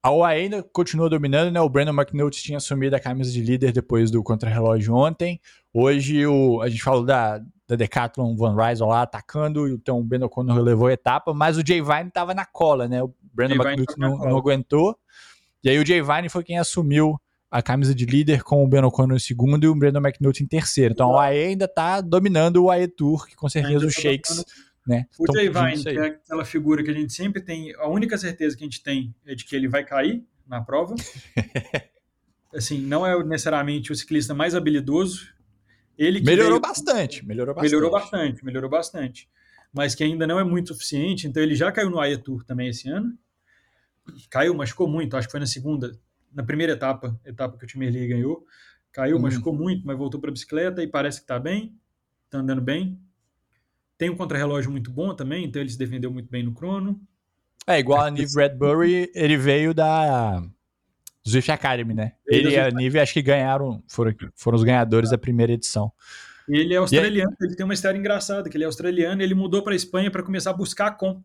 S1: A UAE ainda continua dominando, né? O Brandon McNulty tinha assumido a camisa de líder depois do contrarrelógio ontem. Hoje o, a gente falou da, da Decathlon Van Rysel lá atacando, então o Ben O'Connor levou a etapa, mas o Jay Vine estava na cola, né? O Brandon McNulty não, não aguentou. E aí o Jay Vine foi quem assumiu a camisa de líder com o Ben O'Connor em segundo e o Brandon McNulty em terceiro. Então o AE ainda está dominando o AE Tour, que com certeza os tá Shakes. Né,
S2: o Jay Vine, que é aquela figura que a gente sempre tem, a única certeza que a gente tem é de que ele vai cair na prova. assim, não é necessariamente o ciclista mais habilidoso. Ele
S1: melhorou veio, bastante, melhorou bastante.
S2: Melhorou bastante, melhorou bastante. Mas que ainda não é muito suficiente, então ele já caiu no AE Tour também esse ano. Caiu, machucou muito, acho que foi na segunda, na primeira etapa, etapa que o time Lee ganhou, caiu, hum. machucou muito, mas voltou para a bicicleta e parece que está bem, está andando bem. Tem um contrarrelógio muito bom também, então ele se defendeu muito bem no crono.
S1: É, igual a Nive Redbury, ele veio da Zwift Academy, né? Ele e a Nive acho que ganharam, foram, foram os ganhadores da primeira edição.
S2: Ele é australiano, ele tem uma história engraçada, que ele é australiano, ele mudou para a Espanha para começar a buscar a com.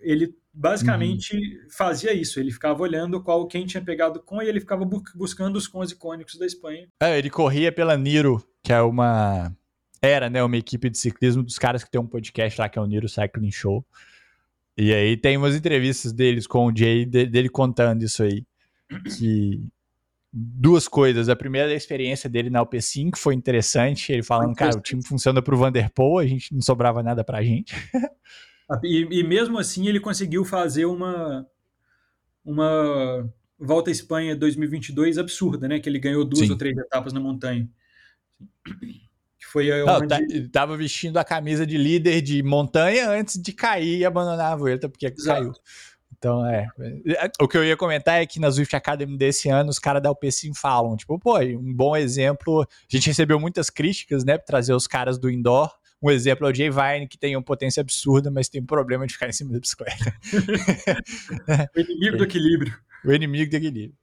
S2: Ele basicamente uhum. fazia isso. Ele ficava olhando qual quem tinha pegado com e ele ficava bu buscando os cons icônicos da Espanha.
S1: É, ele corria pela Niro, que é uma era, né, uma equipe de ciclismo dos caras que tem um podcast lá que é o Niro Cycling Show. E aí tem umas entrevistas deles com o Jay dele contando isso aí. Que duas coisas. A primeira é a experiência dele na UP5 foi interessante. Ele falando, cara, o time funciona pro Vanderpool, a gente não sobrava nada pra gente.
S2: E, e, mesmo assim ele conseguiu fazer uma uma volta à Espanha 2022 absurda, né? Que ele ganhou duas Sim. ou três etapas na montanha.
S1: Foi onde... tá, tava vestindo a camisa de líder de montanha antes de cair e abandonar a volta porque Exato. caiu. Então, é. O que eu ia comentar é que na Swift Academy desse ano, os caras da UPCim falam, tipo, pô, um bom exemplo. A gente recebeu muitas críticas, né, pra trazer os caras do indoor um exemplo é o Jay Vine, que tem uma potência absurda, mas tem um problema de ficar em cima da bicicleta.
S2: o inimigo do equilíbrio.
S1: O inimigo do equilíbrio.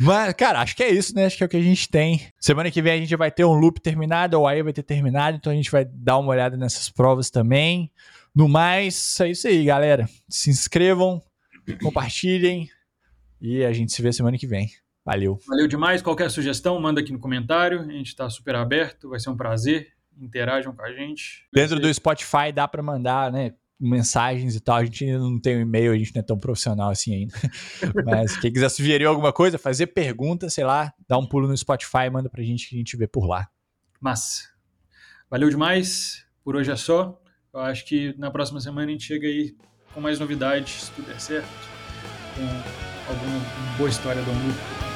S1: Mas, cara, acho que é isso, né? Acho que é o que a gente tem. Semana que vem a gente vai ter um loop terminado, o AE vai ter terminado, então a gente vai dar uma olhada nessas provas também. No mais, é isso aí, galera. Se inscrevam, compartilhem e a gente se vê semana que vem. Valeu.
S2: Valeu demais. Qualquer sugestão, manda aqui no comentário. A gente está super aberto, vai ser um prazer interajam com a gente.
S1: Dentro do Spotify dá para mandar, né? Mensagens e tal. A gente ainda não tem um e-mail, a gente não é tão profissional assim ainda. Mas quem quiser sugerir alguma coisa, fazer pergunta, sei lá, dá um pulo no Spotify, manda pra gente que a gente vê por lá.
S2: Massa. Valeu demais. Por hoje é só. Eu acho que na próxima semana a gente chega aí com mais novidades, se tudo der certo, com alguma boa história do Anuco